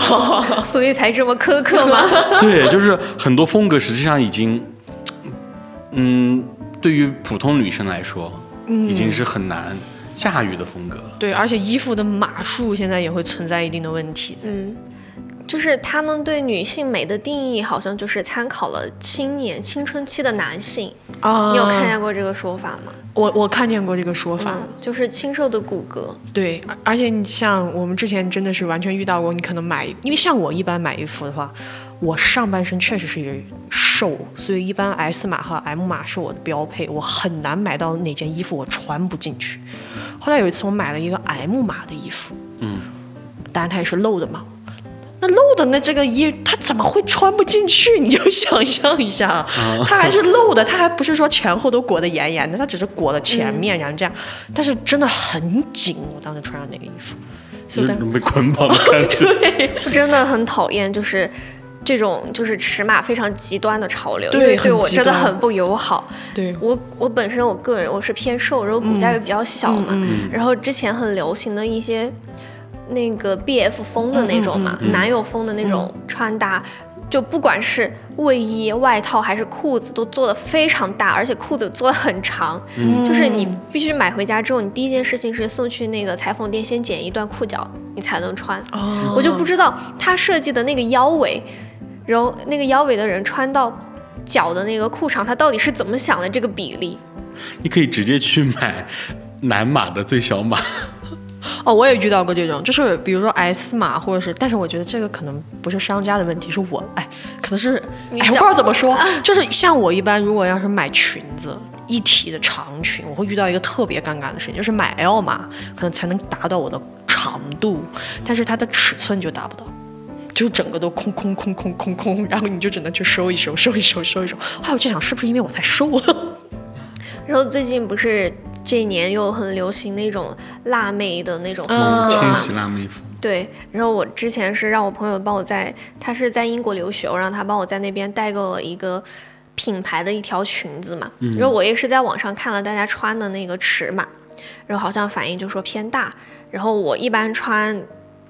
[laughs] 所以才这么苛刻吗？[laughs] 对，就是很多风格实际上已经，嗯，对于普通女生来说，已经是很难驾驭的风格了。对，而且衣服的码数现在也会存在一定的问题。嗯，就是他们对女性美的定义，好像就是参考了青年青春期的男性。啊你有看见过这个说法吗？我我看见过这个说法，嗯，就是清瘦的骨骼。对，而而且你像我们之前真的是完全遇到过，你可能买，因为像我一般买衣服的话，我上半身确实是瘦，所以一般 S 码和 M 码是我的标配，我很难买到哪件衣服我穿不进去。后来有一次我买了一个 M 码的衣服，嗯，当然它也是露的嘛。那露的那这个衣，它怎么会穿不进去？你就想象一下，它还是露的，它还不是说前后都裹得严严的，它只是裹了前面，然后这样，但是真的很紧。我当时穿上那个衣服，所以当有种被捆绑的感觉。[laughs] 对我真的很讨厌，就是这种就是尺码非常极端的潮流，对因为对我真的很不友好。对，我我本身我个人我是偏瘦，然后骨架又比较小嘛，嗯然后之前很流行的一些那个 BF 风的那种嘛，男友风的那种穿搭。就不管是卫衣、外套还是裤子，都做的非常大，而且裤子做的很长。就是你必须买回家之后，你第一件事情是送去那个裁缝店先剪一段裤脚，你才能穿。哦我就不知道他设计的那个腰围，然后那个腰围的人穿到脚的那个裤长，他到底是怎么想的这个比例？你可以直接去买 [laughs] 男码的最小码，哦，我也遇到过这种，就是比如说 S 码，或者是，但是我觉得这个可能不是商家的问题，是我，哎，可能是，哎，我不知道怎么说，[laughs] 就是像我一般，如果要是买裙子。一体的长裙，我会遇到一个特别尴尬的事情，就是买 L 码可能才能达到我的长度，但是它的尺寸就达不到，就整个都空空空空空空，然后你就只能去收一收，收一收，收一收。后来我就想，是不是因为我太瘦了？[laughs] 然后最近不是这一年又很流行那种辣妹的那种风嗯格嘛？千禧辣妹风。对，然后我之前是让我朋友帮我在，他是在英国留学，我让他帮我在那边代购了一个品牌的一条裙子嘛，然后我也是在网上看了大家穿的那个尺码，然后好像反应就说偏大，然后我一般穿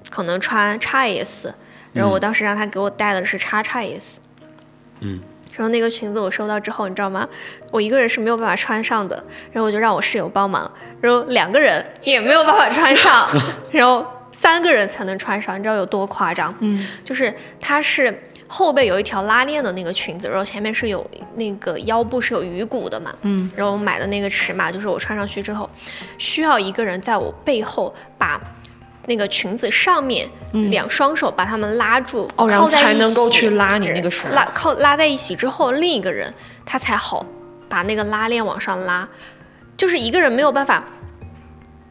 可能穿 XS，然后我当时让他给我带的是 XXS，嗯，然后那个裙子我收到之后，你知道吗？我一个人是没有办法穿上的，然后我就让我室友帮忙，然后两个人也没有办法穿上，[laughs] 然后三个人才能穿上，你知道有多夸张？嗯，就是它是后背有一条拉链的那个裙子，然后前面是有那个腰部是有鱼骨的嘛，嗯，然后我买的那个尺码就是我穿上去之后，需要一个人在我背后把。那个裙子上面，两双手把他们拉住，哦，然后靠在一才能够起去拉你那个绳。拉靠拉在一起之后，另一个人他才好把那个拉链往上拉，就是一个人没有办法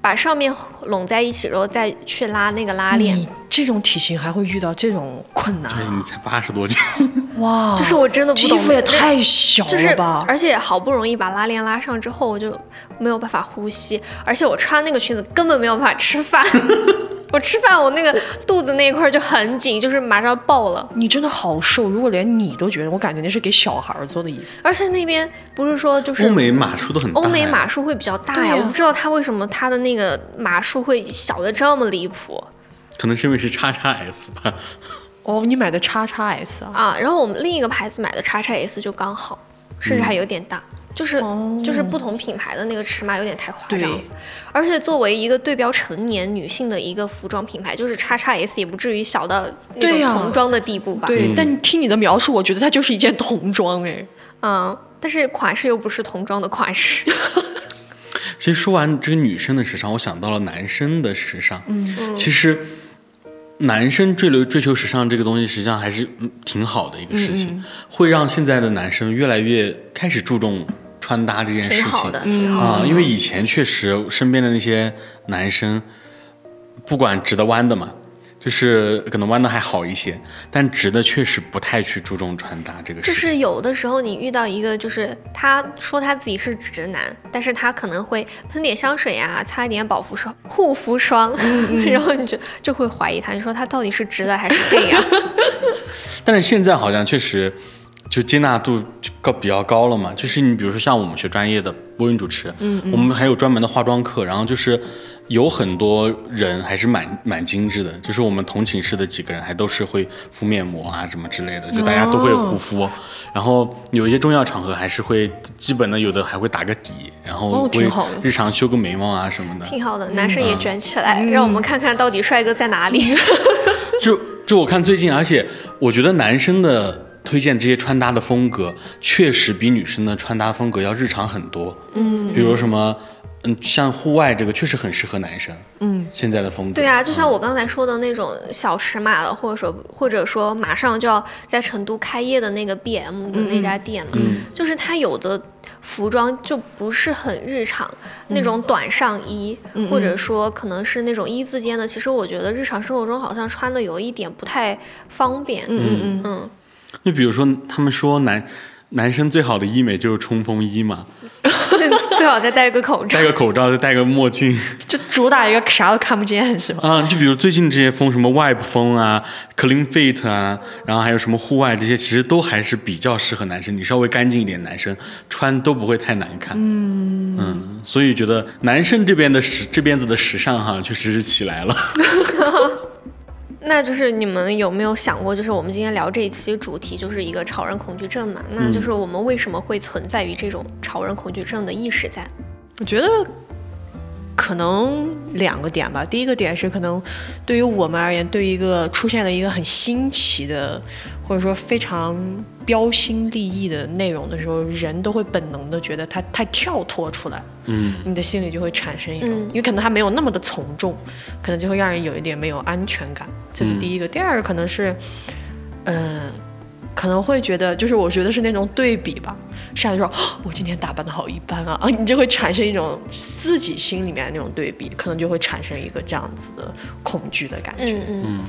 把上面拢在一起，然后再去拉那个拉链。你这种体型还会遇到这种困难啊？对你才八十多斤，哇，[laughs] 就是我真的不懂这衣服也太小就是了吧？，而且好不容易把拉链拉上之后，我就没有办法呼吸，而且我穿那个裙子根本没有办法吃饭。[laughs] 我吃饭，我那个肚子那一块儿就很紧，就是马上要爆了。你真的好瘦，如果连你都觉得，我感觉那是给小孩儿做的衣服。而且那边不是说就是欧美码数都很。欧美码数会比较大呀我不知道他为什么他的那个码数会小的这么离谱可能是因为是叉叉 S 吧。哦，你买的叉叉 S 啊？啊。然后我们另一个牌子买的叉叉 S 就刚好，甚至还有点大，就是、哦就是不同品牌的那个尺码有点太夸张。而且作为一个对标成年女性的一个服装品牌，就是叉叉 S 也不至于小到那种童装的地步吧？对，但听你的描述，我觉得它就是一件童装哎。嗯，但是款式又不是童装的款式。[laughs] 其实说完这个女生的时尚，我想到了男生的时尚。嗯，其实男生追流追求时尚这个东西，实际上还是嗯挺好的一个事情，会让现在的男生越来越开始注重穿搭这件事情挺好的，挺好的。啊。因为以前确实身边的那些男生，不管直的弯的嘛。就是可能弯的还好一些，但直的确实不太去注重穿搭这个事情。就是有的时候你遇到一个，就是他说他自己是直男，但是他可能会喷点香水呀、擦一点保护霜、护肤霜，[laughs] 然后你就就会怀疑他，你说他到底是直的还是 gay 呀？[laughs] 但是现在好像确实就接纳度就高比较高了嘛。就是你比如说像我们学专业的播音主持，嗯我们还有专门的化妆课，然后就是有很多人还是蛮蛮精致的，就是我们同寝室的几个人还都是会敷面膜啊什么之类的，就大家都会护肤。然后有一些重要场合还是会基本的有的还会打个底，然后哦会挺好的日常修个眉毛啊什么的。挺好的，男生也卷起来，让我们看看到底帅哥在哪里。[laughs] 就就我看最近，而且我觉得男生的推荐这些穿搭的风格，确实比女生的穿搭风格要日常很多。嗯，比如什么，嗯，像户外这个确实很适合男生。嗯，现在的风格。对啊，就像我刚才说的那种小尺码的，或者说或者说马上就要在成都开业的那个 BM 的那家店嘛，就是它有的服装就不是很日常，那种短上衣，或者说可能是那种一字肩的，其实我觉得日常生活中好像穿的有一点不太方便。嗯嗯嗯，就比如说，他们说男男生最好的医美就是冲锋衣嘛，[laughs] 最好再戴个口罩戴。个口罩，再戴个墨镜。[laughs] 就主打一个啥都看不见是吗？啊，就比如最近这些风，什么 Web 风啊、Clean Fit 啊，然后还有什么户外这些，其实都还是比较适合男生。你稍微干净一点，男生穿都不会太难看。嗯所以觉得男生这边的时这边子的时尚哈，确实是起来了。[laughs] 那就是你们有没有想过，就是我们今天聊这一期主题就是一个潮人恐惧症嘛？那就是我们为什么会存在于这种潮人恐惧症的意识在？我觉得可能两个点吧。第一个点是，可能对于我们而言，对于一个出现了一个很新奇的，或者说非常标新立异的内容的时候，人都会本能的觉得它太跳脱出来，嗯，你的心里就会产生一种，嗯因为可能它没有那么的从众，可能就会让人有一点没有安全感。这是第一个。第二个可能是，嗯、可能会觉得，就是我觉得是那种对比吧。上来说，哦我今天打扮的好一般啊，啊，你就会产生一种自己心里面那种对比，可能就会产生一个这样子的恐惧的感觉。嗯嗯。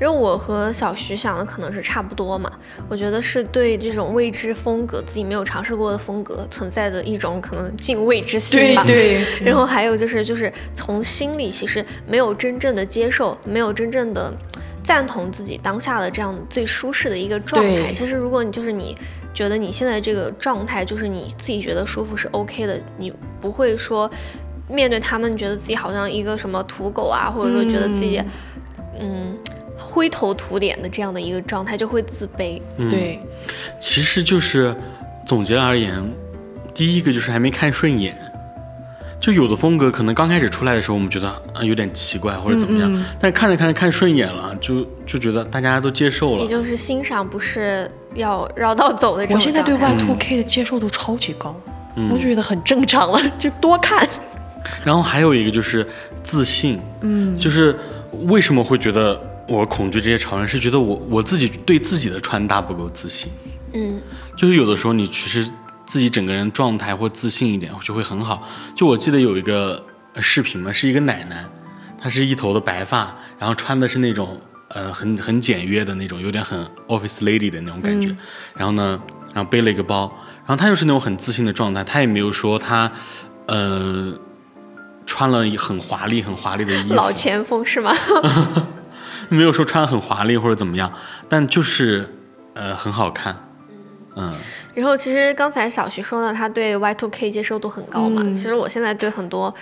因为我和小徐想的可能是差不多嘛，我觉得是对这种未知风格、自己没有尝试过的风格存在的一种可能敬畏之心吧。对，然后还有就是，就是从心里其实没有真正的接受，没有真正的赞同自己当下的这样最舒适的一个状态。其实如果你就是你觉得你现在这个状态就是你自己觉得舒服是 OK 的，你不会说面对他们觉得自己好像一个什么土狗啊，或者说觉得自己嗯灰头土脸的这样的一个状态，就会自卑。嗯对，其实就是总结而言，第一个就是还没看顺眼。就有的风格可能刚开始出来的时候，我们觉得啊有点奇怪或者怎么样，但是看着看着看顺眼了，就就觉得大家都接受了也。就是欣赏，不是要绕道走的这种我现在对 Y Two K 的接受度超级高，我就觉得很正常了，[laughs] 就多看。然后还有一个就是自信，嗯，就是为什么会觉得我恐惧这些潮人，是觉得我我自己对自己的穿搭不够自信。嗯，就是有的时候你其实自己整个人状态或自信一点就会很好。就我记得有一个呃视频嘛，是一个奶奶，她是一头的白发，然后穿的是那种呃很很简约的那种，有点很 office lady 的那种感觉。然后呢，然后背了一个包，然后她又是那种很自信的状态，她也没有说她呃穿了很华丽很华丽的衣服，老前锋是吗？[laughs] 没有说穿很华丽或者怎么样，但就是呃很好看。嗯然后其实刚才小徐说呢，他对 Y Two K 接受度很高嘛。其实我现在对很多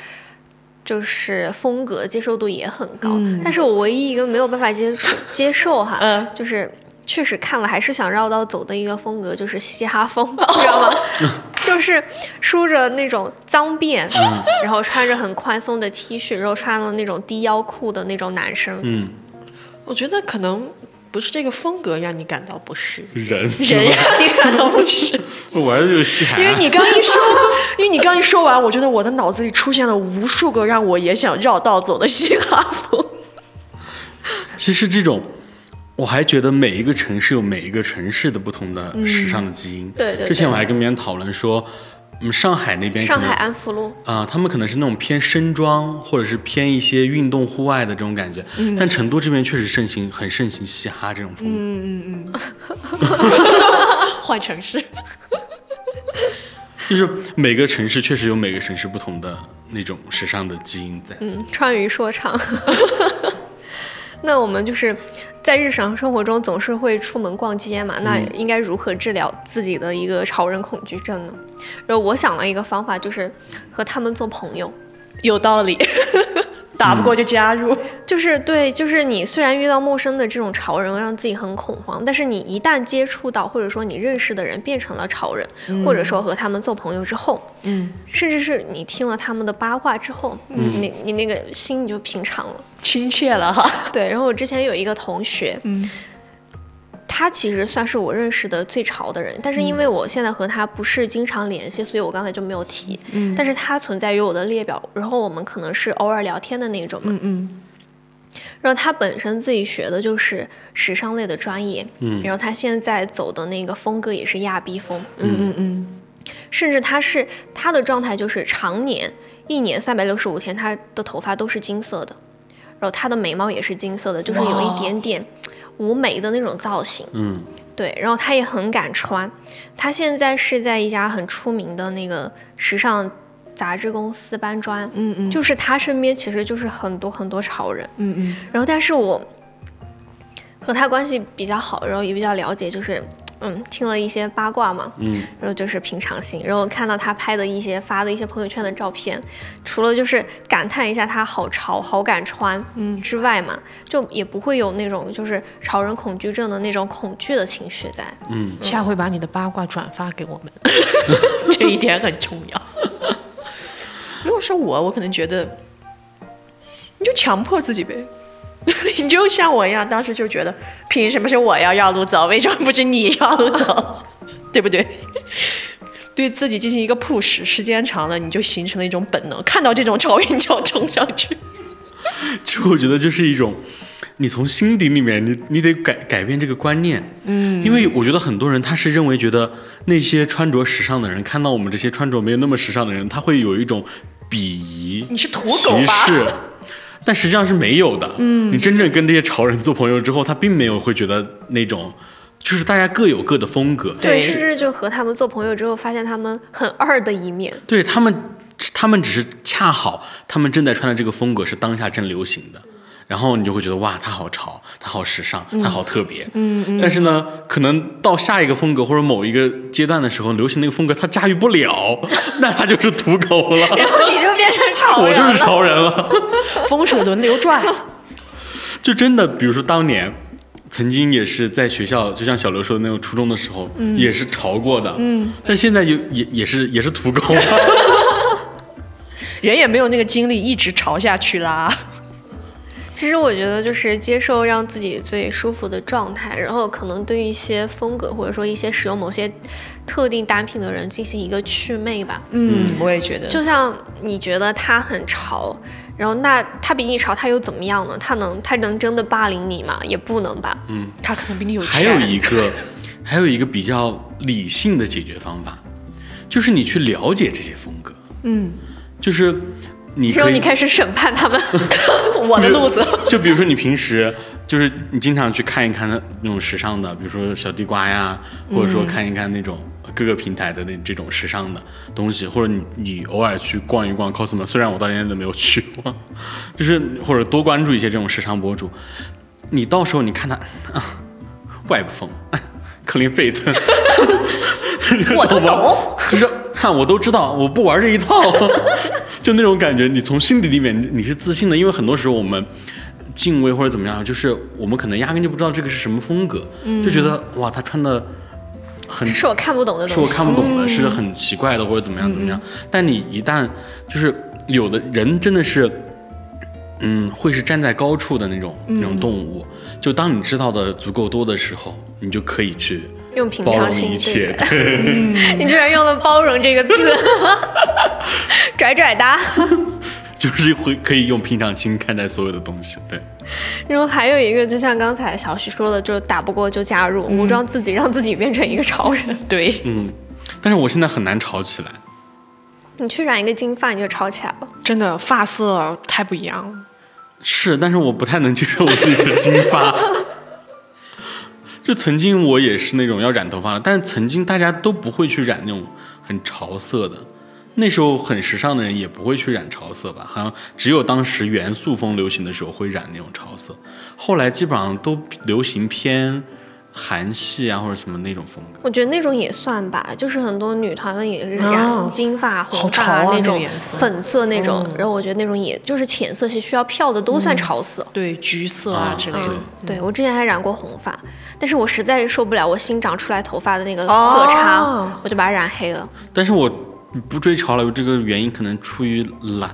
就是风格接受度也很高，但是我唯一一个没有办法接触接受哈，嗯 [laughs] 就是确实看了还是想绕道走的一个风格，就是嘻哈风，[laughs] 你知道吗？[laughs] 就是梳着那种脏辫，然后穿着很宽松的 T 恤，然后穿了那种低腰裤的那种男生。嗯，我觉得可能不是这个风格让你感到不适，人 [laughs] 人让你感到不适。[laughs] 我玩的就是嘻哈，因为你刚一说，因为你刚一说完，我觉得我的脑子里出现了无数个让我也想绕道走的嘻哈风。[laughs] 其实这种，我还觉得每一个城市有每一个城市的不同的时尚的基因。对对对之前我还跟别人讨论说，嗯，上海那边上海安福路，啊、他们可能是那种偏深装，或者是偏一些运动户外的这种感觉。但成都这边确实盛行，很盛行嘻哈这种风格。嗯嗯嗯 [laughs] 换城市，[laughs] 就是每个城市确实有每个城市不同的那种时尚的基因在。嗯，川渝说唱。[laughs] 那我们就是在日常生活中总是会出门逛街嘛，那应该如何治疗自己的一个潮人恐惧症呢？然后我想了一个方法，就是和他们做朋友。有道理。打不过就加入。就是对，就是你虽然遇到陌生的这种潮人，让自己很恐慌，但是你一旦接触到，或者说你认识的人变成了潮人，或者说和他们做朋友之后，嗯，甚至是你听了他们的八卦之后，你你那个心你就平常了。亲切了哈。对，然后我之前有一个同学，嗯，他其实算是我认识的最潮的人，但是因为我现在和他不是经常联系，所以我刚才就没有提。嗯。但是他存在于我的列表，然后我们可能是偶尔聊天的那种嘛。嗯嗯。然后他本身自己学的就是时尚类的专业，嗯。然后他现在走的那个风格也是亚逼风，嗯嗯嗯。甚至他是他的状态就是常年一年三百六十五天，他的头发都是金色的，然后他的眉毛也是金色的，就是有一点点无眉的那种造型。嗯。对，然后他也很敢穿，他现在是在一家很出名的那个时尚杂志公司搬砖，嗯嗯。就是他身边其实就是很多很多潮人，嗯嗯。然后但是我和他关系比较好，然后也比较了解，就是嗯听了一些八卦嘛，嗯，然后就是平常心，然后看到他拍的一些发的一些朋友圈的照片，除了就是感叹一下他好潮、好敢穿，嗯。之外嘛，就也不会有那种就是潮人恐惧症的那种恐惧的情绪在。嗯。下回把你的八卦转发给我们，[laughs] 这一点很重要。[laughs] 如果是我，我可能觉得，你就强迫自己呗，[laughs] 你就像我一样，当时就觉得，凭什么是我要绕路走，为什么不是你绕路走，[laughs] 对不对？[laughs] 对自己进行一个 push，时间长了，你就形成了一种本能，看到这种潮人你就要冲上去。其实我觉得就是一种，你从心底里面，你你得改改变这个观念。嗯，因为我觉得很多人他是认为觉得那些穿着时尚的人看到我们这些穿着没有那么时尚的人，他会有一种鄙夷、你是土狗歧吧视。但实际上是没有的。嗯，你真正跟这些潮人做朋友之后，他并没有会觉得那种，就是大家各有各的风格。对甚至就和他们做朋友之后，发现他们很二的一面。对他们，他们只是恰好他们正在穿的这个风格是当下正流行的，然后你就会觉得哇，他好潮，他好时尚，他好特别。嗯嗯。但是呢，可能到下一个风格或者某一个阶段的时候，流行那个风格他驾驭不了，[laughs] 那他就是土狗了。然后你就变成潮我。就是潮人了。[laughs] 风水轮流转。[laughs] 就真的，比如说当年，曾经也是在学校，就像小刘说的那种初中的时候，也是潮过的。嗯。但现在就也也是也是土狗了。[laughs] 人也没有那个精力一直潮下去啦。其实我觉得就是接受让自己最舒服的状态，然后可能对于一些风格或者说一些使用某些特定单品的人进行一个祛魅吧。嗯，我也觉得。就像你觉得他很潮，然后那他比你潮，他又怎么样呢？他能他能真的霸凌你吗？也不能吧。嗯他可能比你有钱。还有一个，还有一个比较理性的解决方法，就是你去了解这些风格。嗯，就是你然后你开始审判他们。[laughs] 我的路子。就比如说你平时就是你经常去看一看那那种时尚的，比如说小地瓜呀，或者说看一看那种各个平台的那这种时尚的东西，或者你你偶尔去逛一逛 cosmo，虽然我到现在都没有去过，就是或者多关注一些这种时尚博主，你到时候你看他啊，web 风，克林费特，我都懂，就是看我都知道，我不玩这一套，[laughs] 就那种感觉，你从心底里面你是自信的，因为很多时候我们敬畏或者怎么样，就是我们可能压根就不知道这个是什么风格，就觉得哇，他穿的很是我看不懂的是我。看不懂的，是很奇怪的或者怎么样怎么样。但你一旦就是有的人真的是，嗯，会是站在高处的那种、那种动物。就当你知道的足够多的时候，你就可以去用平包容常心一切。对对，[laughs] 你居然用了“包容”这个字，[laughs] 拽拽哒。[laughs] 就是会可以用平常心看待所有的东西。对，然后还有一个，就像刚才小徐说的，就是打不过就加入，武装自己，让自己变成一个潮人。[laughs] 对，嗯。但是我现在很难吵起来。你去染一个金发，你就潮起来了。真的发色太不一样了。是，但是我不太能接受我自己的金发。[laughs] 就曾经我也是那种要染头发的，但是曾经大家都不会去染那种很潮色的。那时候很时尚的人也不会去染潮色吧？好像只有当时元素风流行的时候会染那种潮色，后来基本上都流行偏韩系啊或者什么那种风格。我觉得那种也算吧，就是很多女团也是哦染金发、好红潮啊那发那种粉色那种，嗯然后我觉得那种也就是浅色系需要漂的都算潮色。对，橘色啊啊之类的。嗯，对我之前还染过红发，但是我实在是受不了我新长出来头发的那个色差，哦我就把它染黑了。但是我你不追潮流这个原因可能出于懒。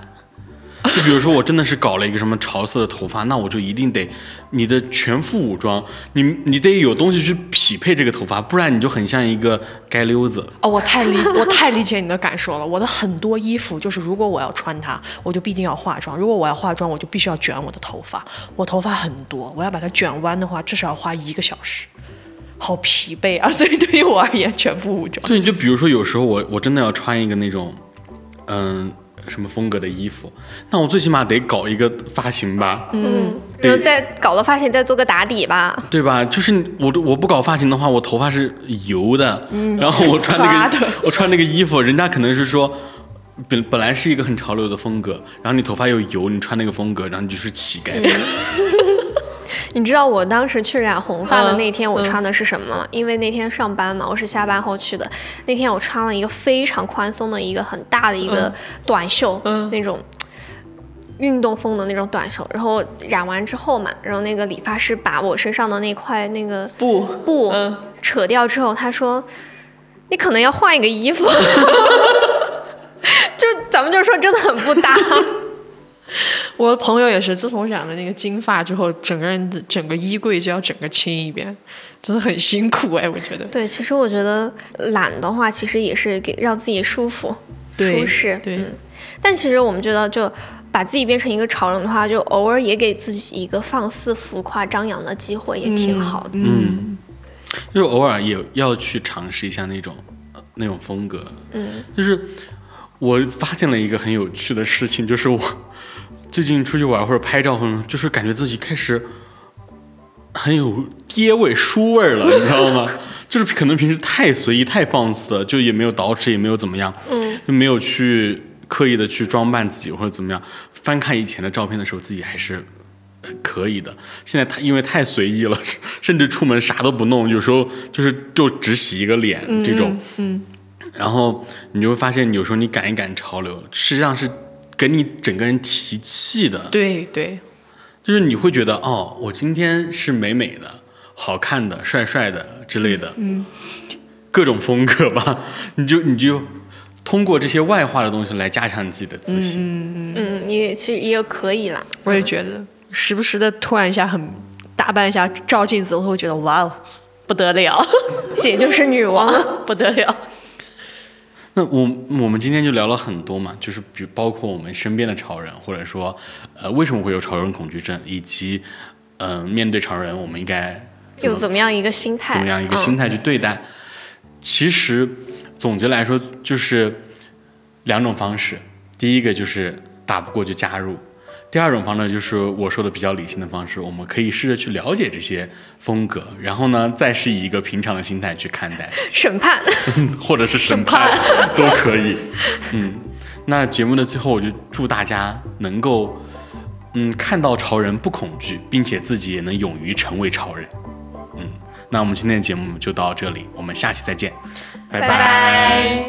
就比如说我真的是搞了一个什么潮色的头发，那我就一定得你的全副武装，你你得有东西去匹配这个头发，不然你就很像一个街溜子。哦，我太理我太理解你的感受了。我的很多衣服就是，如果我要穿它，我就必定要化妆；如果我要化妆，我就必须要卷我的头发。我头发很多，我要把它卷弯的话，至少要花一个小时，好疲惫啊！[laughs] 所以对于我而言，全副武装。对，就比如说有时候我我真的要穿一个那种，嗯，什么风格的衣服，那我最起码得搞一个发型吧，嗯，对然后再搞了发型，再做个打底吧。对吧？就是我我不搞发型的话，我头发是油的，然后我穿那个 [laughs] 我穿那个衣服，人家可能是说。本本来是一个很潮流的风格，然后你头发又油，你穿那个风格，然后你就是乞丐风。[laughs] 你知道我当时去染红发的嗯那天，我嗯穿的是什么吗？因为那天上班嘛，我是下班后去的。那天我穿了一个非常宽松的一个很大的一个短袖，嗯那种运动风的那种短袖。然后染完之后嘛，然后那个理发师把我身上的那块那个布，布嗯扯掉之后，他说：“你可能要换一个衣服。[laughs] [laughs] ”就咱们就说真的很不搭。[laughs] 我的朋友也是，自从染了那个金发之后，整个人的整个衣柜就要整个清一遍，真的很辛苦哎，我觉得。对，其实我觉得懒的话，其实也是给让自己舒服、舒适。对嗯。但其实我们觉得，就把自己变成一个潮人的话，就偶尔也给自己一个放肆、浮夸、张扬的机会，也挺好的。嗯，就是偶尔也要去尝试一下那种呃那种风格。嗯，就是我发现了一个很有趣的事情，就是我最近出去玩或者拍照，就是感觉自己开始很有爹味、叔味儿了，你知道吗？[laughs] 就是可能平时太随意、太放肆了，就也没有捯饬，也没有怎么样，嗯，就没有去刻意的去装扮自己或者怎么样。翻看以前的照片的时候，自己还是可以的。现在太因为太随意了，[laughs] 甚至出门啥都不弄，有时候就是就只洗一个脸这种。嗯，然后你就会发现，有时候你赶一赶潮流，实际上是给你整个人提气的。对对，就是你会觉得哦，我今天是美美的、好看的、帅帅的之类的，嗯，各种风格吧，[laughs] 你就你就通过这些外化的东西来加强你自己的自信。嗯，也其实也可以啦。我也觉得，时不时的突然一下很打扮一下，照镜子，我会觉得哇哦，不得了，姐就是女王。[laughs] 不得了。那我我们今天就聊了很多嘛，就是比包括我们身边的潮人，或者说呃为什么会有潮人恐惧症，以及嗯、呃面对潮人我们应该怎么就怎么样一个心态？怎么样一个心态去对待。其实总结来说就是两种方式，第一个就是打不过就加入，第二种方式就是我说的比较理性的方式，我们可以试着去了解这些风格，然后呢再是以一个平常的心态去看待，嗯？审判。[laughs] 或者是审判都可以。嗯，那节目的最后，我就祝大家能够，嗯，看到潮人不恐惧，并且自己也能勇于成为潮人。嗯，那我们今天的节目就到这里，我们下期再见，拜拜拜